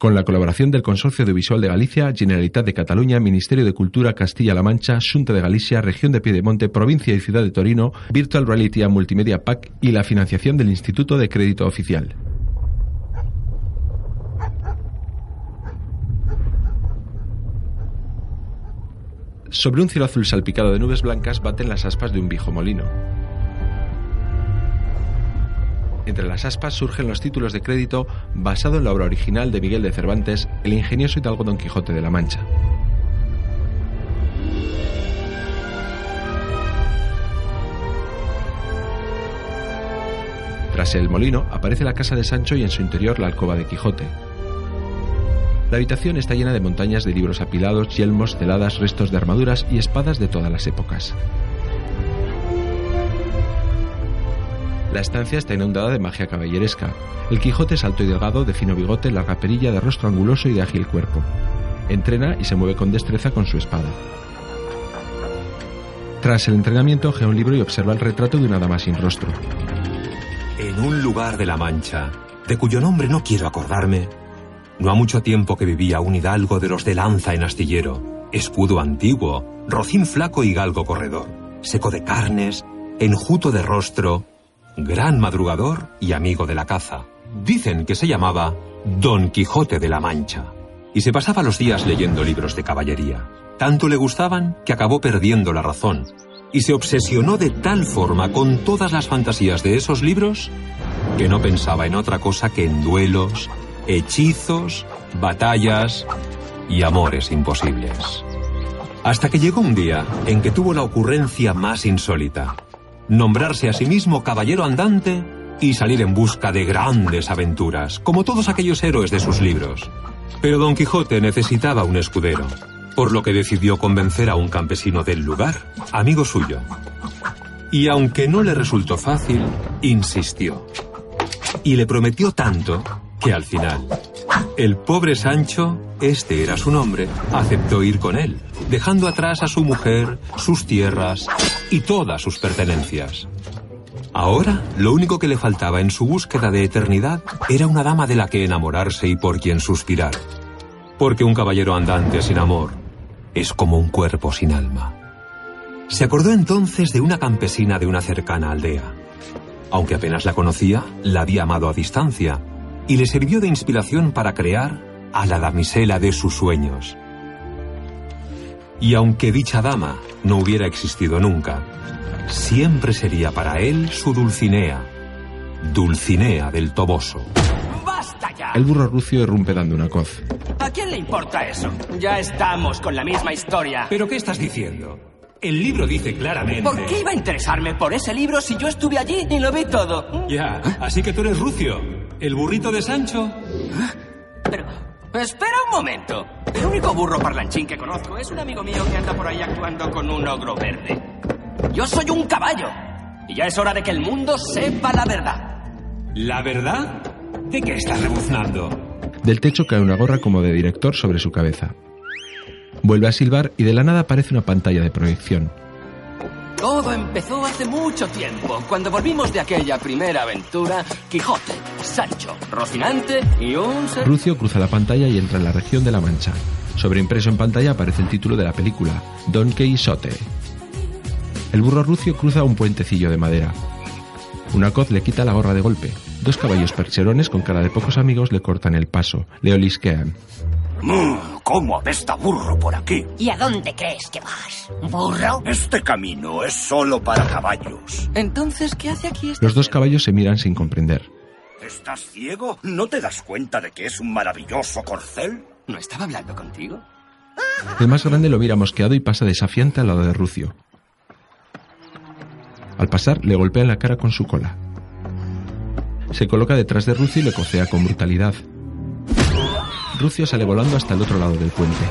con la colaboración del Consorcio Audiovisual de Galicia, Generalitat de Cataluña, Ministerio de Cultura Castilla-La Mancha, Junta de Galicia, Región de Piedemonte, Provincia y Ciudad de Torino, Virtual Reality and Multimedia PAC y la financiación del Instituto de Crédito Oficial. Sobre un cielo azul salpicado de nubes blancas baten las aspas de un viejo molino. Entre las aspas surgen los títulos de crédito basado en la obra original de Miguel de Cervantes, El ingenioso hidalgo Don Quijote de la Mancha. Tras el molino aparece la casa de Sancho y en su interior la alcoba de Quijote. La habitación está llena de montañas de libros apilados, yelmos, celadas, restos de armaduras y espadas de todas las épocas. La estancia está inundada de magia caballeresca. El Quijote es alto y delgado, de fino bigote, larga perilla, de rostro anguloso y de ágil cuerpo. Entrena y se mueve con destreza con su espada. Tras el entrenamiento, ojea un libro y observa el retrato de una dama sin rostro. En un lugar de la Mancha, de cuyo nombre no quiero acordarme, no ha mucho tiempo que vivía un hidalgo de los de lanza en astillero, escudo antiguo, rocín flaco y galgo corredor, seco de carnes, enjuto de rostro, gran madrugador y amigo de la caza. Dicen que se llamaba Don Quijote de la Mancha. Y se pasaba los días leyendo libros de caballería. Tanto le gustaban que acabó perdiendo la razón. Y se obsesionó de tal forma con todas las fantasías de esos libros que no pensaba en otra cosa que en duelos, hechizos, batallas y amores imposibles. Hasta que llegó un día en que tuvo la ocurrencia más insólita nombrarse a sí mismo caballero andante y salir en busca de grandes aventuras, como todos aquellos héroes de sus libros. Pero Don Quijote necesitaba un escudero, por lo que decidió convencer a un campesino del lugar, amigo suyo. Y aunque no le resultó fácil, insistió. Y le prometió tanto que al final, el pobre Sancho, este era su nombre, aceptó ir con él, dejando atrás a su mujer, sus tierras y todas sus pertenencias. Ahora, lo único que le faltaba en su búsqueda de eternidad era una dama de la que enamorarse y por quien suspirar. Porque un caballero andante sin amor es como un cuerpo sin alma. Se acordó entonces de una campesina de una cercana aldea. Aunque apenas la conocía, la había amado a distancia y le sirvió de inspiración para crear a la damisela de sus sueños. Y aunque dicha dama no hubiera existido nunca, siempre sería para él su Dulcinea, Dulcinea del Toboso. ¡Basta ya! El burro rucio irrumpe dando una coz. ¿A quién le importa eso? Ya estamos con la misma historia. ¿Pero qué estás diciendo? El libro dice claramente... ¿Por qué iba a interesarme por ese libro si yo estuve allí y lo vi todo? Ya, así que tú eres Rucio, el burrito de Sancho. Pero, espera un momento. El único burro parlanchín que conozco es un amigo mío que anda por ahí actuando con un ogro verde. Yo soy un caballo. Y ya es hora de que el mundo sepa la verdad. ¿La verdad? ¿De qué estás rebuznando? Del techo cae una gorra como de director sobre su cabeza. Vuelve a silbar y de la nada aparece una pantalla de proyección. Todo empezó hace mucho tiempo, cuando volvimos de aquella primera aventura, Quijote, Sancho, Rocinante y un... Rucio cruza la pantalla y entra en la región de la Mancha. Sobreimpreso en pantalla aparece el título de la película, Don Quixote. El burro rucio cruza un puentecillo de madera. Una coz le quita la gorra de golpe. Dos caballos percherones con cara de pocos amigos le cortan el paso, le olisquean. Mm, ¿Cómo apesta burro por aquí? ¿Y a dónde crees que vas? ¿Burro? Este camino es solo para caballos. Entonces, ¿qué hace aquí este Los dos caballos se miran sin comprender. ¿Estás ciego? ¿No te das cuenta de que es un maravilloso corcel? ¿No estaba hablando contigo? El más grande lo mira mosqueado y pasa desafiante al lado de Rucio. Al pasar, le golpea en la cara con su cola. Se coloca detrás de Rucio y le cocea con brutalidad. Rucio sale volando hasta el otro lado del puente.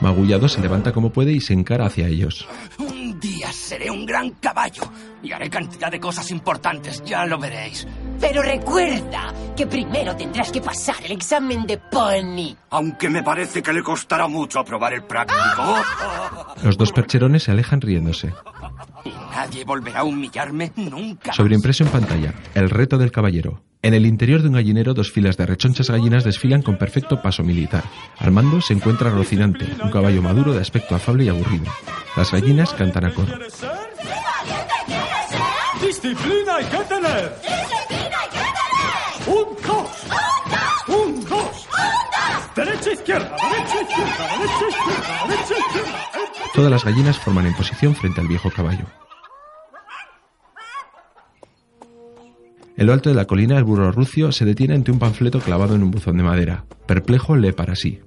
Magullado se levanta como puede y se encara hacia ellos. Un día seré un gran caballo y haré cantidad de cosas importantes, ya lo veréis. Pero recuerda que primero tendrás que pasar el examen de pony. Aunque me parece que le costará mucho aprobar el práctico. Los dos percherones se alejan riéndose. Y nadie volverá a humillarme nunca. Sobreimpreso en pantalla, el reto del caballero. En el interior de un gallinero, dos filas de rechonchas gallinas desfilan con perfecto paso militar. Al mando se encuentra Rocinante, un caballo maduro de aspecto afable y aburrido. Las gallinas cantan a coro. ¡Disciplina hay que tener! ¡Disciplina hay que tener! ¡Un dos! ¡Un dos! ¡Derecha, izquierda! ¡Derecha, izquierda! ¡Derecha, izquierda! ¡Derecha, izquierda! Todas las gallinas forman en posición frente al viejo caballo. En lo alto de la colina, el burro rucio se detiene ante un panfleto clavado en un buzón de madera. Perplejo, lee para sí.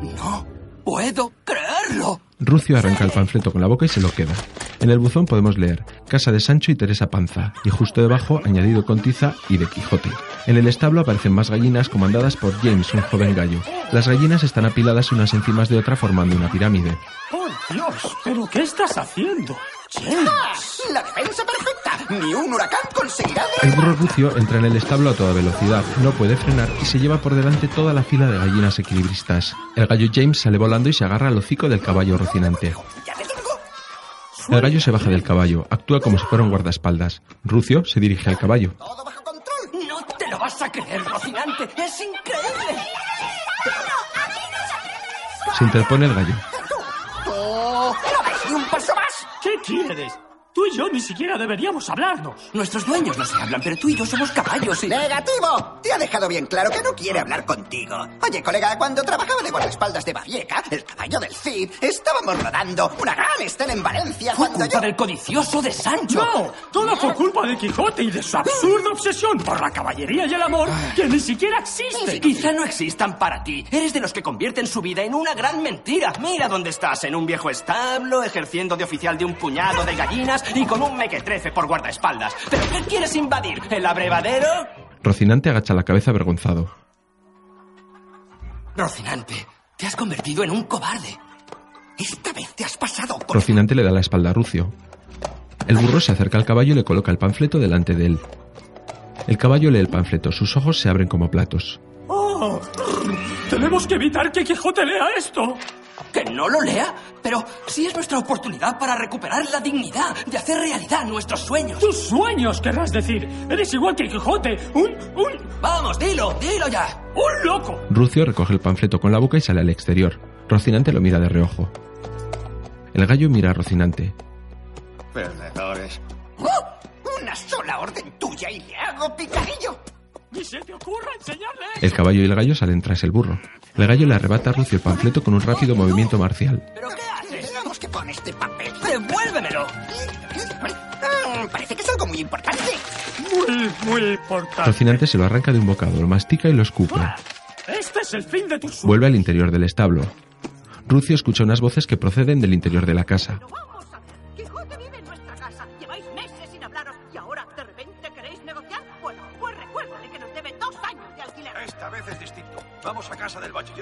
No puedo creerlo. Rucio arranca el panfleto con la boca y se lo queda. En el buzón podemos leer Casa de Sancho y Teresa Panza, y justo debajo añadido con tiza y de Quijote. En el establo aparecen más gallinas comandadas por James, un joven gallo. Las gallinas están apiladas unas encima de otra formando una pirámide. ¡Oh, Dios! ¿Pero qué estás haciendo? James. ¡La defensa perfecta! ¡Ni un huracán conseguirá El burro rucio entra en el establo a toda velocidad, no puede frenar y se lleva por delante toda la fila de gallinas equilibristas. El gallo James sale volando y se agarra al hocico del caballo rocinante. El gallo se baja del caballo, actúa como si fuera un guardaespaldas. Rucio se dirige al caballo. ¡Todo bajo control! No te lo vas a creer, Rocinante. Es increíble. Se interpone el gallo. Más! ¿Qué quieres? Tú y yo ni siquiera deberíamos hablarnos. Nuestros dueños no se hablan, pero tú y yo somos caballos y... ¡Negativo! Te ha dejado bien claro que no quiere hablar contigo. Oye, colega, cuando trabajaba de guardaespaldas de Babieca, el caballo del Cid, estábamos rodando una gran escena en Valencia Fue cuando culpa yo... del codicioso de Sancho. ¡No! Todo por culpa de Quijote y de su absurda obsesión por la caballería y el amor que ni siquiera existe. Quizá no existan para ti. Eres de los que convierten su vida en una gran mentira. Mira dónde estás, en un viejo establo, ejerciendo de oficial de un puñado de gallinas y con un mequetrefe por guardaespaldas. ¿Pero qué quieres invadir? ¿El abrevadero? Rocinante agacha la cabeza avergonzado. Rocinante, te has convertido en un cobarde. Esta vez te has pasado por... Rocinante le da la espalda a Rucio. El burro se acerca al caballo y le coloca el panfleto delante de él. El caballo lee el panfleto, sus ojos se abren como platos. ¡Oh! Tenemos que evitar que Quijote lea esto. ¿Que no lo lea? Pero si es nuestra oportunidad para recuperar la dignidad de hacer realidad nuestros sueños. Tus sueños, querrás decir. Eres igual que Quijote. Un... un... Vamos, dilo, dilo ya. un loco. Rucio recoge el panfleto con la boca y sale al exterior. Rocinante lo mira de reojo. El gallo mira a Rocinante. Perdedores. ¡Oh! Una sola orden tuya y le hago picadillo. Ni se te ocurra enseñarle El caballo y el gallo salen tras el burro. El gallo le arrebata a Rucio el panfleto con un rápido movimiento marcial. ¿Pero qué haces? Veamos qué pone este papel. ¡Devuélvemelo! Mm, parece que es algo muy importante. Muy, muy importante. Rocinante se lo arranca de un bocado, lo mastica y lo escupe. Este es el fin de sueños. Vuelve al interior del establo. Rucio escucha unas voces que proceden del interior de la casa.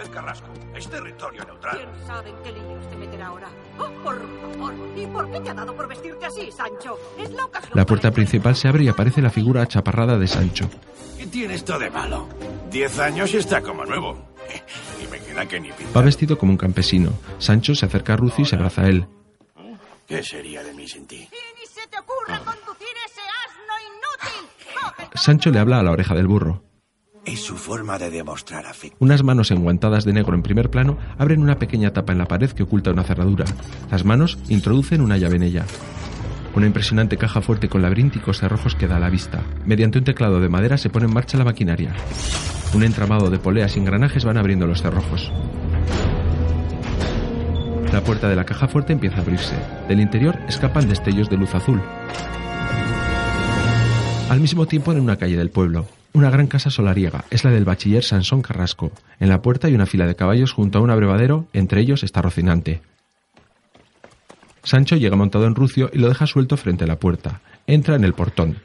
Carrasco. Es territorio neutral. ¿Quién sabe en qué líos te meterá ahora? Oh, por favor. ¿Y por qué te ha dado por vestirte así, Sancho? Es la ocasión. La puerta para- principal se abre y aparece la figura achaparrada de Sancho. ¿Qué tiene esto de malo? Diez años y está como nuevo. Y me queda que ni Va vestido como un campesino. Sancho se acerca a Rucio y se abraza a él. ¿Qué sería de mí sin ti? Y ni se te ocurra conducir ese asno inútil. Coge Sancho le habla a la oreja del burro. Es su forma de demostrar. Unas manos enguantadas de negro en primer plano abren una pequeña tapa en la pared que oculta una cerradura. Las manos introducen una llave en ella. Una impresionante caja fuerte con laberínticos cerrojos que da a la vista. Mediante un teclado de madera se pone en marcha la maquinaria. Un entramado de poleas y engranajes van abriendo los cerrojos. La puerta de la caja fuerte empieza a abrirse. Del interior escapan destellos de luz azul. Al mismo tiempo en una calle del pueblo. Una gran casa solariega, es la del bachiller Sansón Carrasco. En la puerta hay una fila de caballos junto a un abrevadero, entre ellos está Rocinante. Sancho llega montado en Rucio y lo deja suelto frente a la puerta. Entra en el portón.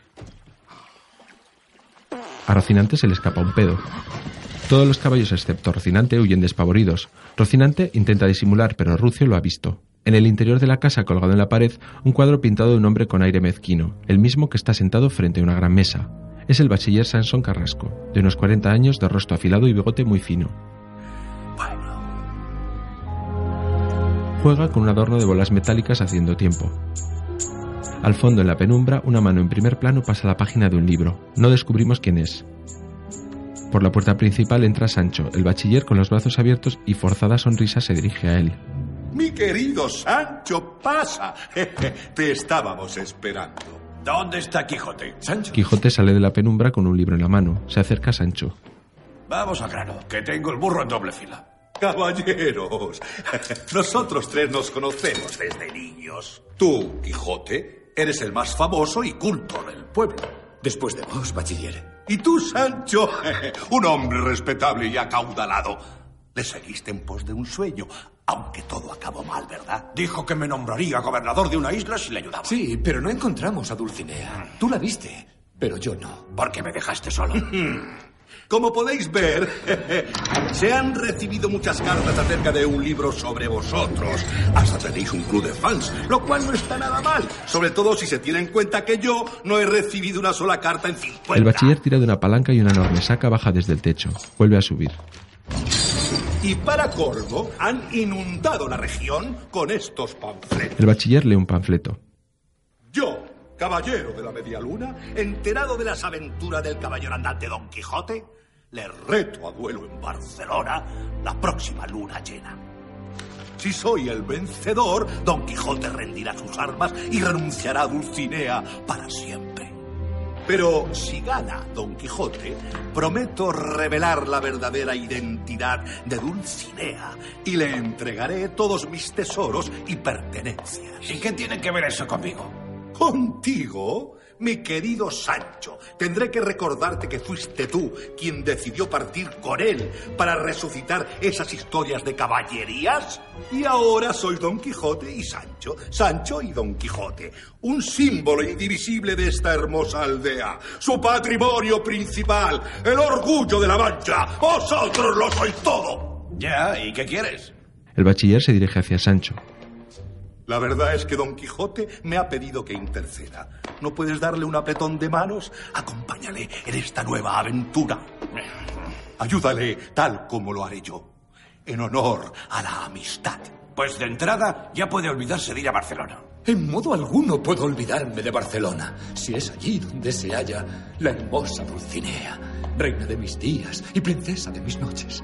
A Rocinante se le escapa un pedo. Todos los caballos excepto Rocinante huyen despavoridos. Rocinante intenta disimular, pero Rucio lo ha visto. En el interior de la casa, colgado en la pared, un cuadro pintado de un hombre con aire mezquino, el mismo que está sentado frente a una gran mesa. Es el bachiller Sansón Carrasco, de unos 40 años, de rostro afilado y bigote muy fino. Juega con un adorno de bolas metálicas haciendo tiempo. Al fondo, en la penumbra, una mano en primer plano pasa la página de un libro. No descubrimos quién es. Por la puerta principal entra Sancho, el bachiller con los brazos abiertos y forzada sonrisa se dirige a él. Mi querido Sancho, pasa. Te estábamos esperando. ¿Dónde está Quijote? Sancho. Quijote sale de la penumbra con un libro en la mano. Se acerca a Sancho. Vamos al grano, que tengo el burro en doble fila. Caballeros, nosotros tres nos conocemos desde niños. Tú, Quijote, eres el más famoso y culto del pueblo. Después de vos, bachiller. Y tú, Sancho, un hombre respetable y acaudalado. Le seguiste en pos de un sueño, aunque todo acabó mal, ¿verdad? Dijo que me nombraría gobernador de una isla si le ayudaba. Sí, pero no encontramos a Dulcinea. Tú la viste, pero yo no. ¿Por qué me dejaste solo? Como podéis ver, se han recibido muchas cartas acerca de un libro sobre vosotros. Hasta tenéis un club de fans, lo cual no está nada mal. Sobre todo si se tiene en cuenta que yo no he recibido una sola carta en 50. El bachiller tira de una palanca y una enorme saca baja desde el techo. Vuelve a subir. Y para colmo, han inundado la región con estos panfletos. El bachiller lee un panfleto. Yo, caballero de la media luna, enterado de las aventuras del caballero andante Don Quijote, le reto a duelo en Barcelona la próxima luna llena. Si soy el vencedor, Don Quijote rendirá sus armas y renunciará a Dulcinea para siempre. Pero si gana Don Quijote, prometo revelar la verdadera identidad de Dulcinea y le entregaré todos mis tesoros y pertenencias. ¿Y qué tiene que ver eso conmigo? ¿Contigo? Mi querido Sancho, tendré que recordarte que fuiste tú quien decidió partir con él para resucitar esas historias de caballerías. Y ahora soy Don Quijote y Sancho, Sancho y Don Quijote, un símbolo indivisible de esta hermosa aldea, su patrimonio principal, el orgullo de la mancha. Vosotros lo sois todo. Ya, ¿y qué quieres? El bachiller se dirige hacia Sancho. La verdad es que Don Quijote me ha pedido que interceda. ¿No puedes darle un apretón de manos? Acompáñale en esta nueva aventura. Ayúdale tal como lo haré yo, en honor a la amistad. Pues de entrada ya puede olvidarse de ir a Barcelona. En modo alguno puedo olvidarme de Barcelona, si es allí donde se halla la hermosa Dulcinea, reina de mis días y princesa de mis noches.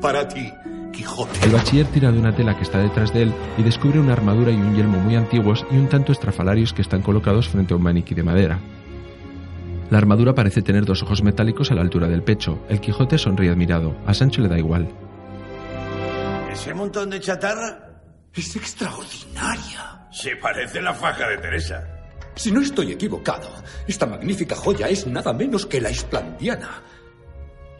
Para ti, Quijote. El bachiller tira de una tela que está detrás de él y descubre una armadura y un yelmo muy antiguos y un tanto estrafalarios que están colocados frente a un maniquí de madera. La armadura parece tener dos ojos metálicos a la altura del pecho. El Quijote sonríe admirado. A Sancho le da igual. ¿Ese montón de chatarra? Es extraordinaria. Se parece la faja de Teresa. Si no estoy equivocado, esta magnífica joya es nada menos que la esplandiana.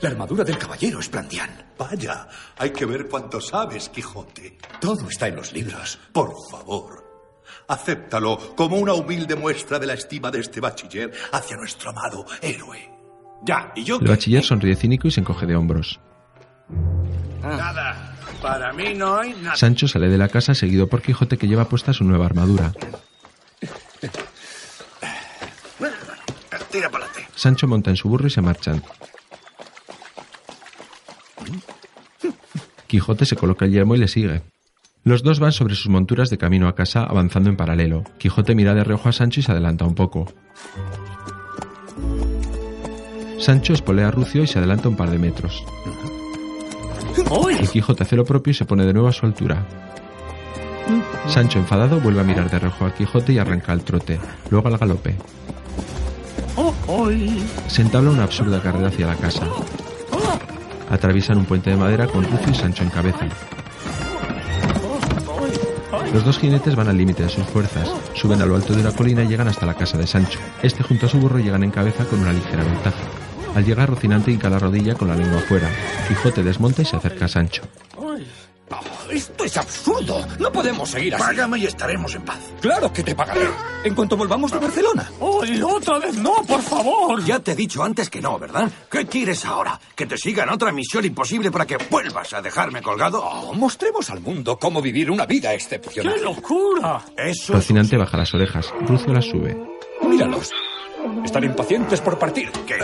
La armadura del caballero esplandián. Vaya, hay que ver cuánto sabes, Quijote. Todo está en los libros. Por favor, acéptalo como una humilde muestra de la estima de este bachiller hacia nuestro amado héroe. Ya, ¿y yo El bachiller sonríe cínico y se encoge de hombros. Nada. Para mí no hay nada. Sancho sale de la casa seguido por Quijote que lleva puesta su nueva armadura. Tira para adelante. Sancho monta en su burro y se marchan. Quijote se coloca el yelmo y le sigue. Los dos van sobre sus monturas de camino a casa avanzando en paralelo. Quijote mira de reojo a Sancho y se adelanta un poco. Sancho espolea a Rucio y se adelanta un par de metros. El Quijote hace lo propio y se pone de nuevo a su altura. Sancho, enfadado, vuelve a mirar de reojo al Quijote y arranca al trote, luego al galope. Se entabla una absurda carrera hacia la casa. Atraviesan un puente de madera con Rucio y Sancho en cabeza. Los dos jinetes van al límite de sus fuerzas, suben a lo alto de una colina y llegan hasta la casa de Sancho. Este junto a su burro llegan en cabeza con una ligera ventaja. Al llegar, Rocinante hinca la rodilla con la lengua afuera. Quijote desmonta y se acerca a Sancho. Esto es absurdo. No podemos seguir así. Págame y estaremos en paz. Claro que te pagaré. En cuanto volvamos de Barcelona. ¡Ay, otra vez no, por favor! Ya te he dicho antes que no, ¿verdad? ¿Qué quieres ahora? ¿Que te sigan otra misión imposible para que vuelvas a dejarme colgado? Oh, mostremos al mundo cómo vivir una vida excepcional. ¡Qué locura! Eso Rocinante baja las orejas. Rucio las sube. Míralos. Están impacientes por partir. ¿Qué?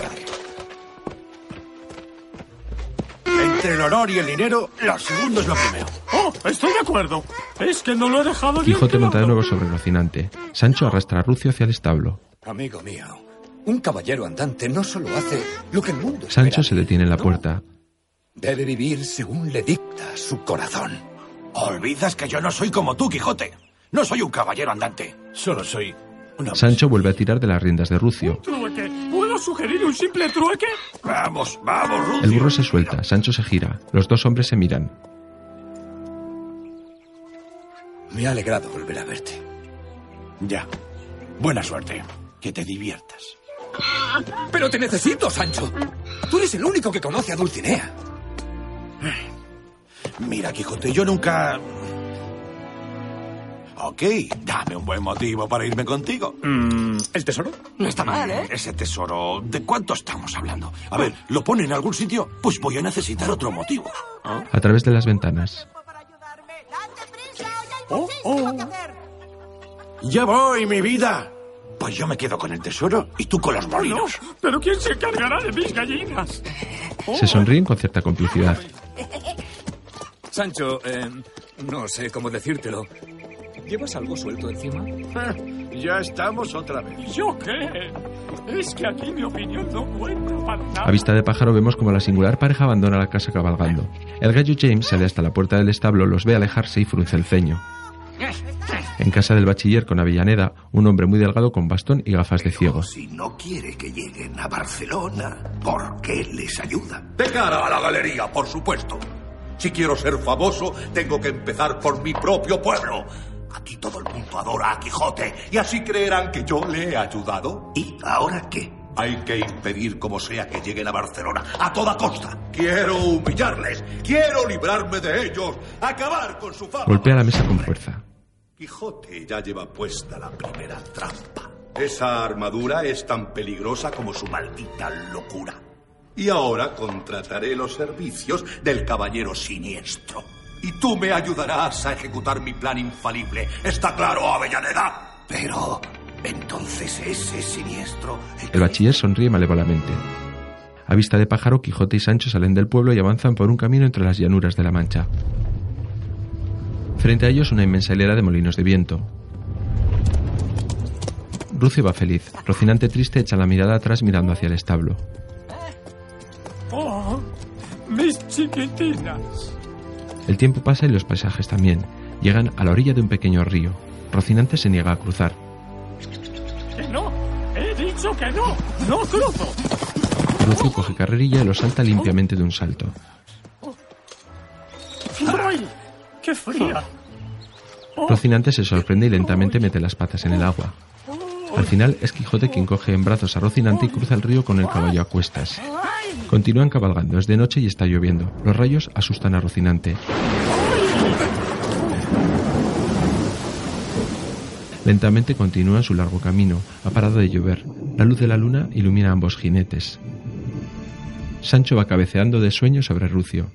Entre el honor y el dinero, lo segundo es lo primero. Oh, estoy de acuerdo. Es que no lo he dejado bien Quijote monta de nuevo sobre Rocinante. Sancho arrastra a Rucio hacia el establo. Amigo mío, un caballero andante no solo hace lo que el mundo Sancho espera se de él, detiene en la puerta. Debe vivir según le dicta su corazón. Olvidas que yo no soy como tú, Quijote. No soy un caballero andante. Solo soy una... Sancho vuelve a tirar de las riendas de Rucio. ¿Puedo sugerir un simple trueque? Vamos, vamos. El burro se suelta, Sancho se gira. Los dos hombres se miran. Me ha alegrado volver a verte. Ya. Buena suerte. Que te diviertas. Pero te necesito, Sancho. Tú eres el único que conoce a Dulcinea. Mira, Quijote, yo nunca... Ok, dame un buen motivo para irme contigo. Mm, ¿El tesoro? No está mal, ¿eh? Ese tesoro, ¿de cuánto estamos hablando? A ver, ¿lo pone en algún sitio? Pues voy a necesitar otro motivo. A través de las ventanas. Oh, oh. Ya voy, mi vida. Pues yo me quedo con el tesoro y tú con los no. molinos. ¿Pero quién se encargará de mis gallinas? Se sonríen con cierta complicidad. Sancho, eh, no sé cómo decírtelo. ¿Llevas algo suelto encima? Ya estamos otra vez. ¿Yo qué? Es que aquí mi opinión no cuenta para nada. A vista de pájaro vemos como la singular pareja abandona la casa cabalgando. El gallo James sale hasta la puerta del establo, los ve alejarse y frunce el ceño. En casa del bachiller con Avellaneda, un hombre muy delgado con bastón y gafas de ciego. Si no quiere que lleguen a Barcelona, ¿por qué les ayuda? De cara a la galería, por supuesto. Si quiero ser famoso, tengo que empezar por mi propio pueblo. Aquí todo el mundo adora a Quijote y así creerán que yo le he ayudado. ¿Y ahora qué? Hay que impedir como sea que lleguen a Barcelona, a toda costa. Quiero humillarles, quiero librarme de ellos, acabar con su fama. Golpea la mesa con fuerza. Quijote ya lleva puesta la primera trampa. Esa armadura es tan peligrosa como su maldita locura. Y ahora contrataré los servicios del caballero siniestro. Y tú me ayudarás a ejecutar mi plan infalible. ¿Está claro, Avellaneda? Pero entonces ese siniestro... El bachiller sonríe malévolamente. A vista de pájaro, Quijote y Sancho salen del pueblo y avanzan por un camino entre las llanuras de la Mancha. Frente a ellos una inmensa hilera de molinos de viento. Rucio va feliz. Rocinante triste echa la mirada atrás mirando hacia el establo. Oh, mis chiquitinas. El tiempo pasa y los paisajes también. Llegan a la orilla de un pequeño río. Rocinante se niega a cruzar. No. He dicho que no. No cruzo. Rucio coge carrerilla y lo salta limpiamente de un salto. ¡Ay! ¡Qué fría! Rocinante se sorprende y lentamente mete las patas en el agua. Al final es Quijote quien coge en brazos a Rocinante y cruza el río con el caballo a cuestas. Continúan cabalgando, es de noche y está lloviendo. Los rayos asustan a Rocinante. Lentamente continúan su largo camino. Ha parado de llover. La luz de la luna ilumina a ambos jinetes. Sancho va cabeceando de sueño sobre Rucio.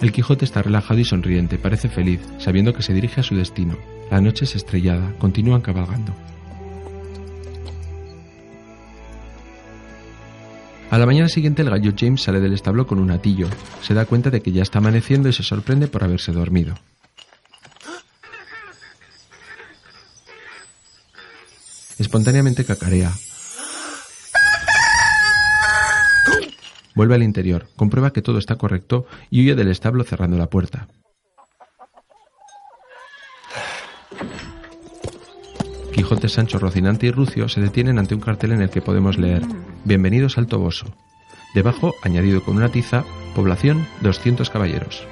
El Quijote está relajado y sonriente, parece feliz, sabiendo que se dirige a su destino. La noche es estrellada, continúan cabalgando. La mañana siguiente el gallo James sale del establo con un atillo. Se da cuenta de que ya está amaneciendo y se sorprende por haberse dormido. Espontáneamente cacarea. Vuelve al interior, comprueba que todo está correcto y huye del establo cerrando la puerta. Quijote, Sancho, Rocinante y Rucio se detienen ante un cartel en el que podemos leer Bienvenidos al Toboso. Debajo, añadido con una tiza, población 200 caballeros.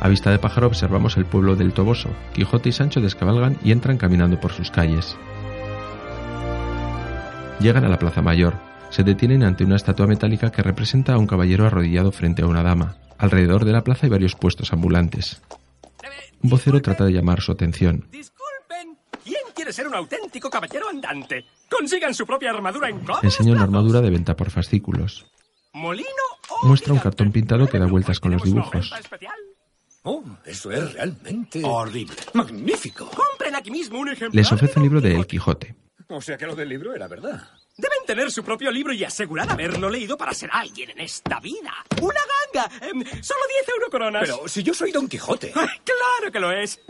A vista de pájaro observamos el pueblo del Toboso. Quijote y Sancho descabalgan y entran caminando por sus calles. Llegan a la Plaza Mayor. Se detienen ante una estatua metálica que representa a un caballero arrodillado frente a una dama. Alrededor de la plaza hay varios puestos ambulantes. Un vocero trata de llamar su atención. Disculpen, ¿quién quiere ser un auténtico caballero andante? Consigan su propia armadura en cómodos Enseña una armadura de venta por fascículos. ¿Molino o Muestra un cartón pintado que da vueltas con los dibujos. Oh, eso es realmente... Horrible. Magnífico. Compren aquí mismo un ejemplar. Les ofrece un libro de El Quijote. O sea que lo del libro era verdad. Deben tener su propio libro y asegurar haberlo leído para ser alguien en esta vida. ¡Una ganga! Em, solo 10 eurocoronas. Pero si yo soy Don Quijote. ¡Claro que lo es!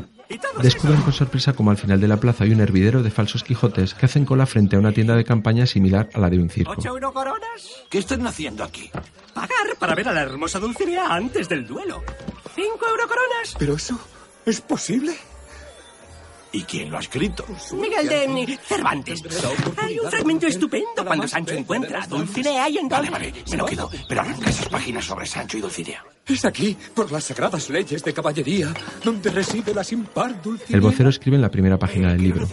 Descubren con sorpresa como al final de la plaza hay un hervidero de falsos Quijotes que hacen cola frente a una tienda de campaña similar a la de un circo. ¿Ocho eurocoronas? ¿Qué están haciendo aquí? Pagar para ver a la hermosa Dulcinea antes del duelo. ¿Cinco eurocoronas? ¿Pero eso es posible? ¿Y quién lo ha escrito? Miguel de Cervantes. Hay un fragmento estupendo cuando Sancho encuentra a Dulcinea y entonces... Vale, vale, me lo quedo. Pero arranca esas páginas sobre Sancho y Dulcinea. Es aquí, por las sagradas leyes de caballería, donde reside la sin par Dulcinea. El vocero escribe en la primera página del libro.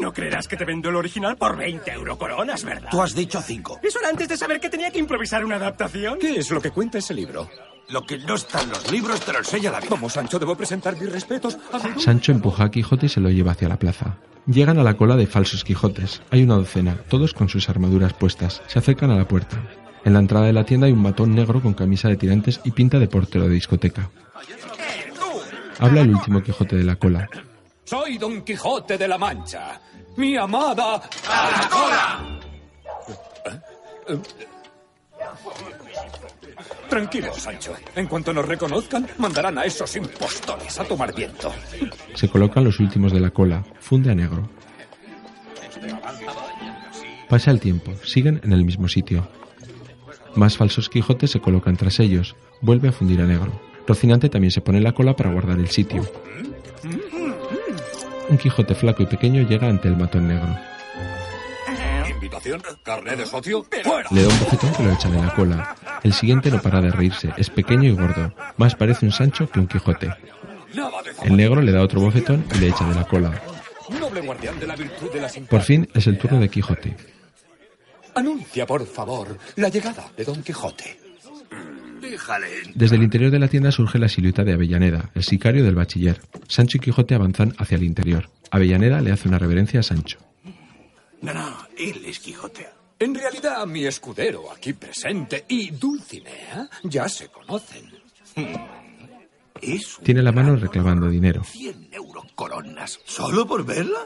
No creerás que te vendo el original por 20 eurocoronas, ¿verdad? Tú has dicho cinco. Eso era antes de saber que tenía que improvisar una adaptación. ¿Qué es lo que cuenta ese libro? Lo que no está en los libros te lo enseña la vida. Vamos, Sancho, debo presentar mis respetos a mi... Sancho empuja a Quijote y se lo lleva hacia la plaza. Llegan a la cola de falsos Quijotes. Hay una docena, todos con sus armaduras puestas. Se acercan a la puerta. En la entrada de la tienda hay un matón negro con camisa de tirantes y pinta de portero de discoteca. Habla el último Quijote de la cola. Soy Don Quijote de la Mancha. Mi amada... ¡A la cola! Tranquilo, Sancho. En cuanto nos reconozcan, mandarán a esos impostores a tomar viento. Se colocan los últimos de la cola. Funde a negro. Pasa el tiempo. Siguen en el mismo sitio. Más falsos Quijotes se colocan tras ellos. Vuelve a fundir a negro. Rocinante también se pone la cola para guardar el sitio. Un Quijote flaco y pequeño llega ante el matón negro. ¿Invitación? ¿Carné de socio? ¡Fuera! Le da un bofetón que lo echan de la cola. El siguiente no para de reírse. Es pequeño y gordo. Más parece un Sancho que un Quijote. El negro le da otro bofetón y le echa de la cola. Por fin es el turno de Quijote. Anuncia, por favor, la llegada de Don Quijote. Desde el interior de la tienda surge la silueta de Avellaneda, el sicario del bachiller. Sancho y Quijote avanzan hacia el interior. Avellaneda le hace una reverencia a Sancho. No, no, él es Quijote. En realidad, mi escudero aquí presente y Dulcinea ya se conocen. Es Tiene la mano reclamando dinero. 100 eurocoronas. ¿Solo por verla?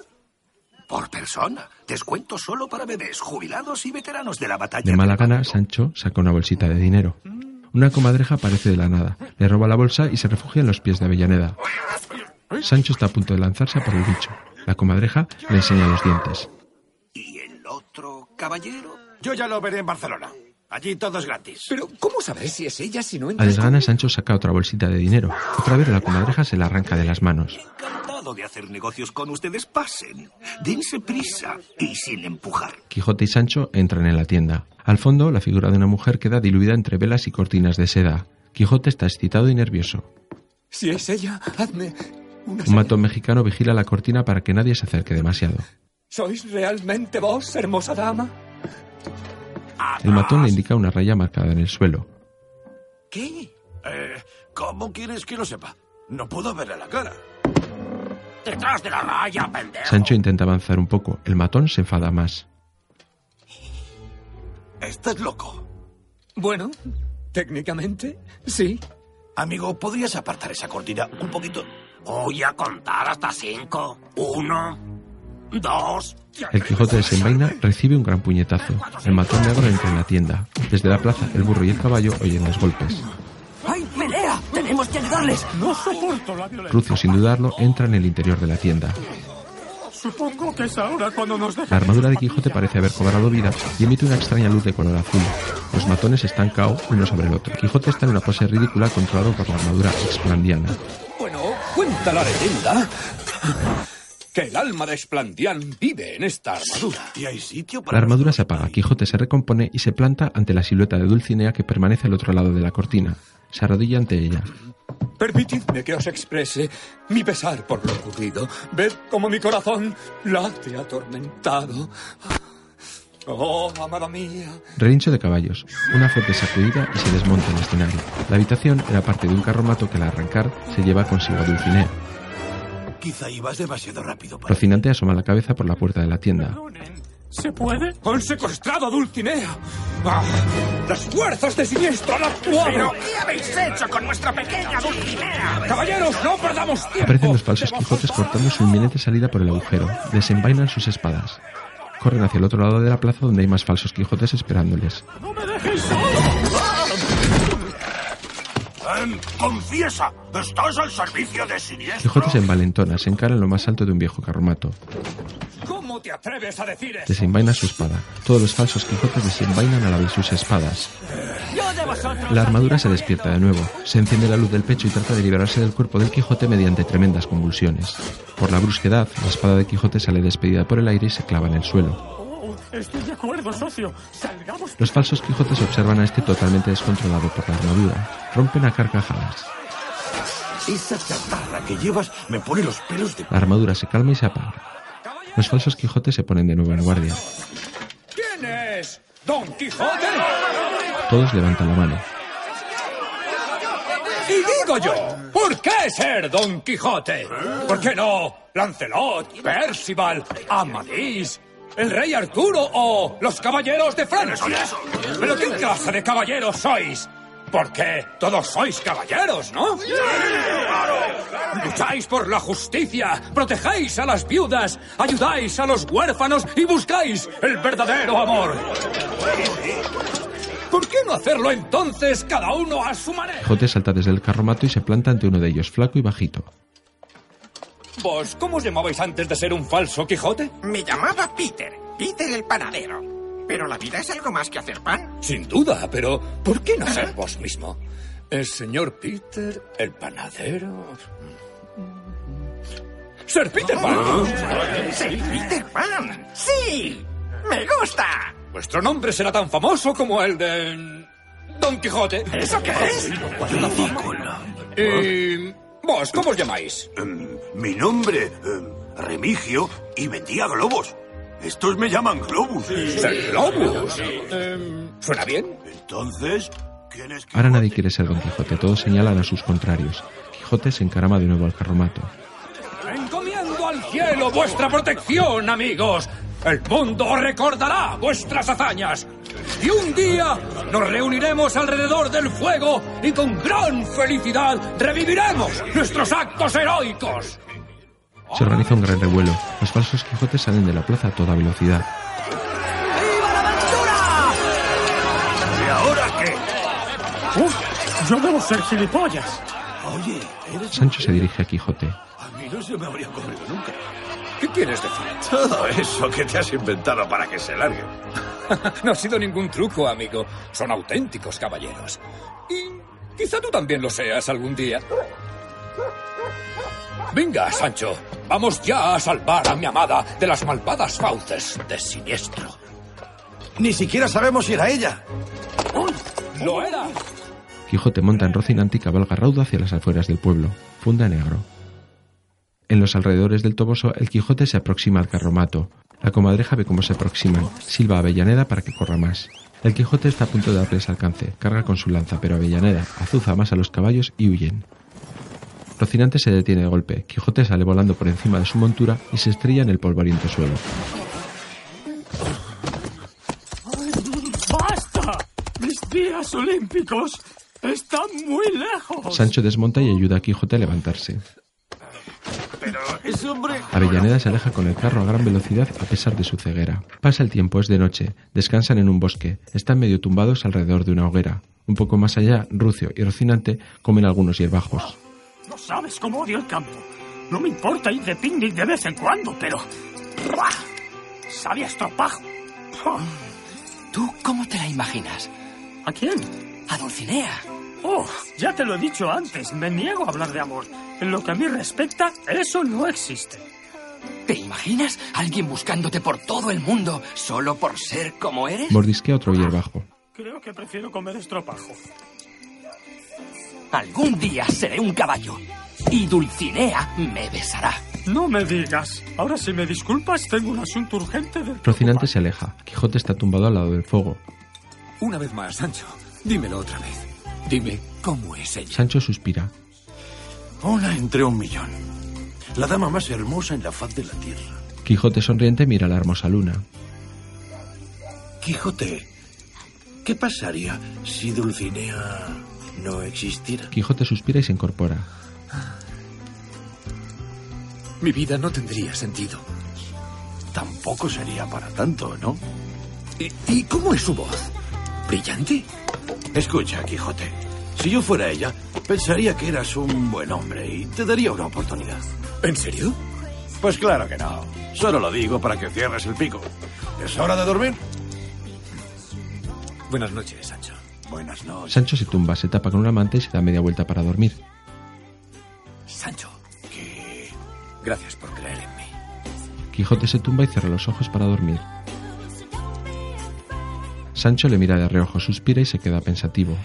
Por persona. Descuento solo para bebés, jubilados y veteranos de la batalla. De mala gana, Sancho saca una bolsita de dinero. Una comadreja aparece de la nada, le roba la bolsa y se refugia en los pies de Avellaneda. Sancho está a punto de lanzarse por el bicho. La comadreja le enseña los dientes. ¿Y el otro caballero? Yo ya lo veré en Barcelona. Allí todo es gratis. Pero, ¿cómo sabré si es ella si no A desgana, Sancho saca otra bolsita de dinero. Otra vez la comadreja se la arranca de las manos. Encantado de hacer negocios con ustedes. Pasen. Dense prisa y sin empujar. Quijote y Sancho entran en la tienda. Al fondo, la figura de una mujer queda diluida entre velas y cortinas de seda. Quijote está excitado y nervioso. Si es ella, hazme una Un matón mexicano vigila la cortina para que nadie se acerque demasiado. ¿Sois realmente vos, hermosa dama? El matón le indica una raya marcada en el suelo. ¿Qué? Eh, ¿Cómo quieres que lo sepa? No puedo verle la cara. ¡Detrás de la raya, pendejo! Sancho intenta avanzar un poco. El matón se enfada más. Estás loco. Bueno, técnicamente, sí. Amigo, ¿podrías apartar esa cortina un poquito? Voy a contar hasta cinco. Uno, dos... El Quijote desenvaina, recibe un gran puñetazo. El matón negro entra en la tienda. Desde la plaza, el burro y el caballo oyen los golpes. ¡Hay pelea! ¡Tenemos que ayudarles! No soporto la violencia. Rucio, sin dudarlo, entra en el interior de la tienda. Supongo que es ahora cuando nos La armadura de Quijote parece haber cobrado vida y emite una extraña luz de color azul. Los matones están cao uno sobre el otro. Quijote está en una pose ridícula controlado por la armadura explandiana. Bueno, cuenta la leyenda que el alma de Esplandián vive en esta armadura. ¿Y hay sitio La para... armadura se apaga, Quijote se recompone y se planta ante la silueta de Dulcinea que permanece al otro lado de la cortina. Se arrodilla ante ella. Permitidme que os exprese mi pesar por lo ocurrido. Ved cómo mi corazón late atormentado. Oh, amada mía. Relincho de caballos. Una fuerte sacudida y se desmonta el escenario. La habitación era parte de un carromato que al arrancar se lleva consigo a Dulcinea. Quizá ibas demasiado rápido para... Rocinante asoma la cabeza por la puerta de la tienda. ¿Se puede? ¡Han secuestrado a Dulcinea! ¡Ah! ¡Las fuerzas de siniestro han actuado! ¿Qué habéis hecho con nuestra pequeña Dulcinea? ¡Caballeros, no perdamos tiempo! Aparecen los falsos Quijotes cortando su inminente salida por el agujero. Desenvainan sus espadas. Corren hacia el otro lado de la plaza donde hay más falsos Quijotes esperándoles. ¡No me dejes solo! Em, confiesa, ¿estás al servicio de Siniestro? Quijote se envalentona, se encara en lo más alto de un viejo carromato. ¿Cómo te atreves a decir eso? Desenvaina su espada. Todos los falsos Quijotes desenvainan a la vez sus espadas. La armadura se despierta de nuevo. Se enciende la luz del pecho y trata de liberarse del cuerpo del Quijote mediante tremendas convulsiones. Por la brusquedad, la espada de Quijote sale despedida por el aire y se clava en el suelo. Estoy de acuerdo, socio. Salgamos. Los falsos Quijotes observan a este totalmente descontrolado por la armadura. Rompen a carcajadas. Esa chatarra que llevas me pone los pelos de... La armadura se calma y se apaga. Los falsos Quijotes se ponen de nuevo en guardia. ¿Quién es? ¿Don Quijote? Todos levantan la mano. Y digo yo, ¿por qué ser Don Quijote? ¿Por qué no Lancelot, Percival, Amadís, el rey Arturo o los caballeros de Francia? ¿Pero qué clase de caballeros sois? Porque todos sois caballeros, ¿no? Lucháis por la justicia, protegéis a las viudas, ayudáis a los huérfanos y buscáis el verdadero amor. ¿Por qué no hacerlo entonces cada uno a su manera? Quijote salta desde el carromato y se planta ante uno de ellos, flaco y bajito. ¿Vos cómo os llamabais antes de ser un falso Quijote? Me llamaba Peter, Peter el panadero. Pero la vida es algo más que hacer pan. Sin duda, pero ¿por qué no ser vos mismo? El señor Peter, el panadero. ¡Ser Peter Pan! ¡Ser Peter Pan! ¡Sí! ¡Me gusta! Vuestro nombre será tan famoso como el de. Don Quijote. ¿Eso qué es? Ridículo. ¿Y. vos, cómo os llamáis? Em, mi nombre, em, Remigio, y vendía globos. Estos me llaman Globus. ¿Ser Globus? Em, ¿Suena bien? Entonces, ¿quién es Ahora nadie quiere ser Don Quijote, todos señalan a sus contrarios. Quijote se encarama de nuevo al carromato. Encomiendo al cielo vuestra protección, amigos. El mundo recordará vuestras hazañas. Y un día nos reuniremos alrededor del fuego y con gran felicidad reviviremos nuestros actos heroicos. Se organiza un gran revuelo. Los falsos Quijotes salen de la plaza a toda velocidad. ¿Y ahora qué? Uf, yo debo ser gilipollas. Oye, eres... Sancho se dirige a Quijote. A mí no se me habría ocurrido nunca. ¿Qué quieres decir? Todo eso que te has inventado para que se largue. no ha sido ningún truco, amigo. Son auténticos caballeros. Y quizá tú también lo seas algún día. Venga, Sancho. Vamos ya a salvar a mi amada de las malvadas fauces de Siniestro. Ni siquiera sabemos si era ella. ¡Lo era! Quijote monta en Rocinante y cabalga raudo hacia las afueras del pueblo. Funda negro. En los alrededores del Toboso, el Quijote se aproxima al carromato. La comadreja ve cómo se aproximan. Silba a Avellaneda para que corra más. El Quijote está a punto de darles alcance. Carga con su lanza, pero Avellaneda azuza más a los caballos y huyen. Rocinante se detiene de golpe. Quijote sale volando por encima de su montura y se estrella en el polvoriento suelo. ¡Basta! Mis días olímpicos están muy lejos. Sancho desmonta y ayuda a Quijote a levantarse. Avellaneda se aleja con el carro a gran velocidad a pesar de su ceguera. Pasa el tiempo, es de noche. Descansan en un bosque. Están medio tumbados alrededor de una hoguera. Un poco más allá, Rucio y Rocinante comen algunos hierbajos. No sabes cómo odio el campo. No me importa ir de picnic de vez en cuando, pero... ¡Buah! Sabe a estropajo. Oh, ¿Tú cómo te la imaginas? ¿A quién? A Dulcinea. Oh, ya te lo he dicho antes, me niego a hablar de amor. En lo que a mí respecta, eso no existe. ¿Te imaginas alguien buscándote por todo el mundo solo por ser como eres? Mordisquea otro hierbajo. Creo que prefiero comer estropajo. Algún día seré un caballo y Dulcinea me besará. No me digas. Ahora, si me disculpas, tengo un asunto urgente de... Rocinante se aleja. Quijote está tumbado al lado del fuego. Una vez más, Sancho. Dímelo otra vez. Dime cómo es ella. Sancho suspira. Una entre un millón. La dama más hermosa en la faz de la tierra. Quijote sonriente mira la hermosa luna. Quijote, ¿qué pasaría si Dulcinea no existiera? Quijote suspira y se incorpora. Mi vida no tendría sentido. tampoco sería para tanto, ¿no? ¿Y, y cómo es su voz? ¿Brillante? Escucha, Quijote. Si yo fuera ella, pensaría que eras un buen hombre y te daría una oportunidad. ¿En serio? Pues claro que no. Solo lo digo para que cierres el pico. ¿Es hora de dormir? Buenas noches, Sancho. Buenas noches. Sancho se tumba, se tapa con una manta y se da media vuelta para dormir. Sancho, que... Gracias por creer en mí. Quijote se tumba y cierra los ojos para dormir. Sancho le mira de reojo, suspira y se queda pensativo.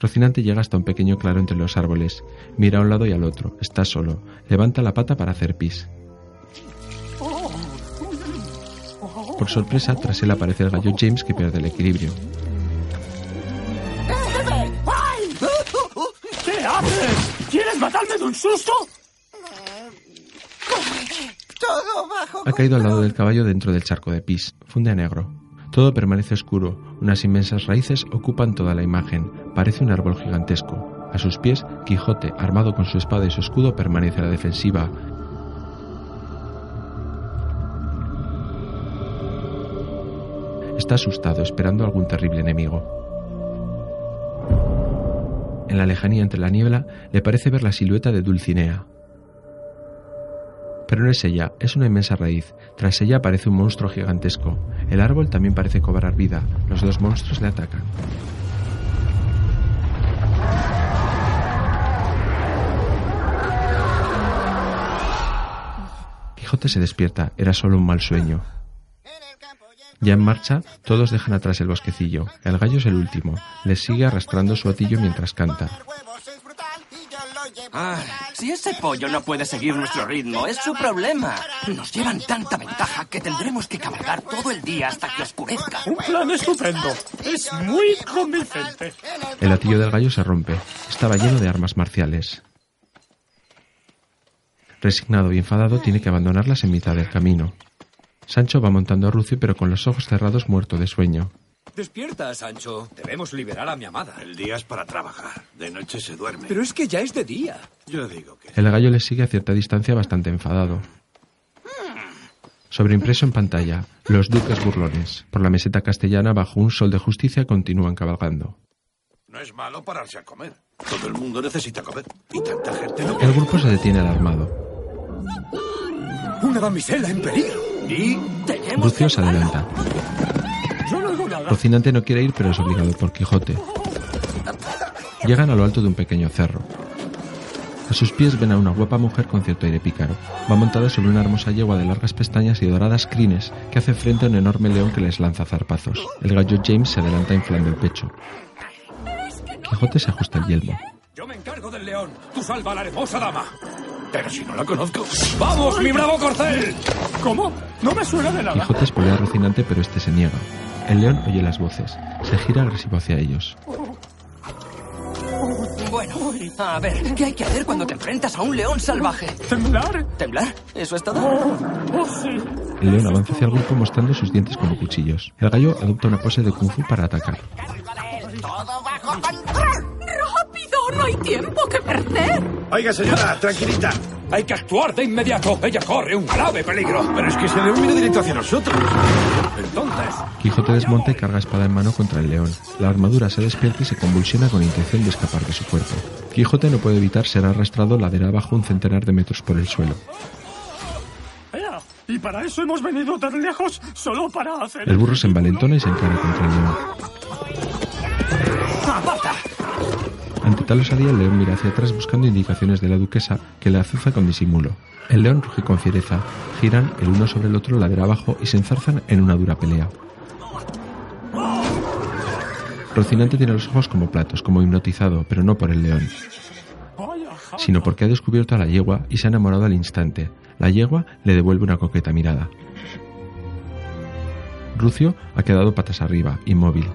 Rocinante llega hasta un pequeño claro entre los árboles. Mira a un lado y al otro. Está solo. Levanta la pata para hacer pis. Por sorpresa, tras él aparece el gallo James que pierde el equilibrio. ¿Qué haces? ¿Quieres matarme de un susto? Todo bajo. Ha caído al lado del caballo dentro del charco de pis. Funde a negro. Todo permanece oscuro. Unas inmensas raíces ocupan toda la imagen. Parece un árbol gigantesco. A sus pies, Quijote, armado con su espada y su escudo, permanece a la defensiva. Está asustado, esperando algún terrible enemigo. En la lejanía entre la niebla le parece ver la silueta de Dulcinea. Pero no es ella, es una inmensa raíz. Tras ella aparece un monstruo gigantesco. El árbol también parece cobrar vida. Los dos monstruos le atacan. Quijote se despierta, era solo un mal sueño. Ya en marcha, todos dejan atrás el bosquecillo. El gallo es el último. Les sigue arrastrando su atillo mientras canta. Ah, si ese pollo no puede seguir nuestro ritmo, es su problema. Nos llevan tanta ventaja que tendremos que cabalgar todo el día hasta que oscurezca. Un plan estupendo. Es muy convincente. El atillo del gallo se rompe. Estaba lleno de armas marciales. Resignado y enfadado, tiene que abandonarlas en mitad del camino. Sancho va montando a Rucio, pero con los ojos cerrados, muerto de sueño. Despierta, Sancho. Debemos liberar a mi amada. El día es para trabajar. De noche se duerme. Pero es que ya es de día. Yo digo que... El gallo le sigue a cierta distancia bastante enfadado. Sobreimpreso en pantalla, los duques burlones. Por la meseta castellana, bajo un sol de justicia, continúan cabalgando. No es malo pararse a comer. Todo el mundo necesita comer. Y tanta gente no... El grupo se detiene alarmado. Una damisela en peligro. Y... Lucio se adelanta. Rocinante no quiere ir, pero es obligado por Quijote. Llegan a lo alto de un pequeño cerro. A sus pies ven a una guapa mujer con cierto aire pícaro. Va montada sobre una hermosa yegua de largas pestañas y doradas crines que hace frente a un enorme león que les lanza zarpazos. El gallo James se adelanta inflando el pecho. Quijote se ajusta el yelmo. Yo me encargo del león. Tú salva a la hermosa dama. Pero si no la conozco. ¡Vamos, mi bravo corcel! ¿Cómo? No me suena de nada. Quijote espolea a Rocinante, pero este se niega. El león oye las voces. Se gira agresivo hacia ellos. Bueno, a ver, ¿qué hay que hacer cuando te enfrentas a un león salvaje? ¿Temblar? ¿Temblar? ¿Eso es todo? Oh, sí. El león avanza hacia el grupo mostrando sus dientes como cuchillos. El gallo adopta una pose de kung fu para atacar. Todo bajo control. ¡Rápido! ¡No hay tiempo que perder! Oiga, señora, tranquilita. Hay que actuar de inmediato. Ella corre un grave peligro. Pero es que ese león viene directo hacia nosotros. Entonces, Quijote desmonta y carga espada en mano contra el león. La armadura se despierta y se convulsiona con intención de escapar de su cuerpo. Quijote no puede evitar ser arrastrado ladera abajo un centenar de metros por el suelo. Ea, Y para eso hemos venido tan lejos, solo para hacer... El burro se envalentona y se encara contra el león. ¡Aparta! Ante tal osadía, el león mira hacia atrás buscando indicaciones de la duquesa, que le azuza con disimulo. El león ruge con fiereza. Giran el uno sobre el otro ladera abajo y se enzarzan en una dura pelea. Rocinante tiene los ojos como platos, como hipnotizado, pero no por el león, sino porque ha descubierto a la yegua y se ha enamorado al instante. La yegua le devuelve una coqueta mirada. Rucio ha quedado patas arriba, inmóvil.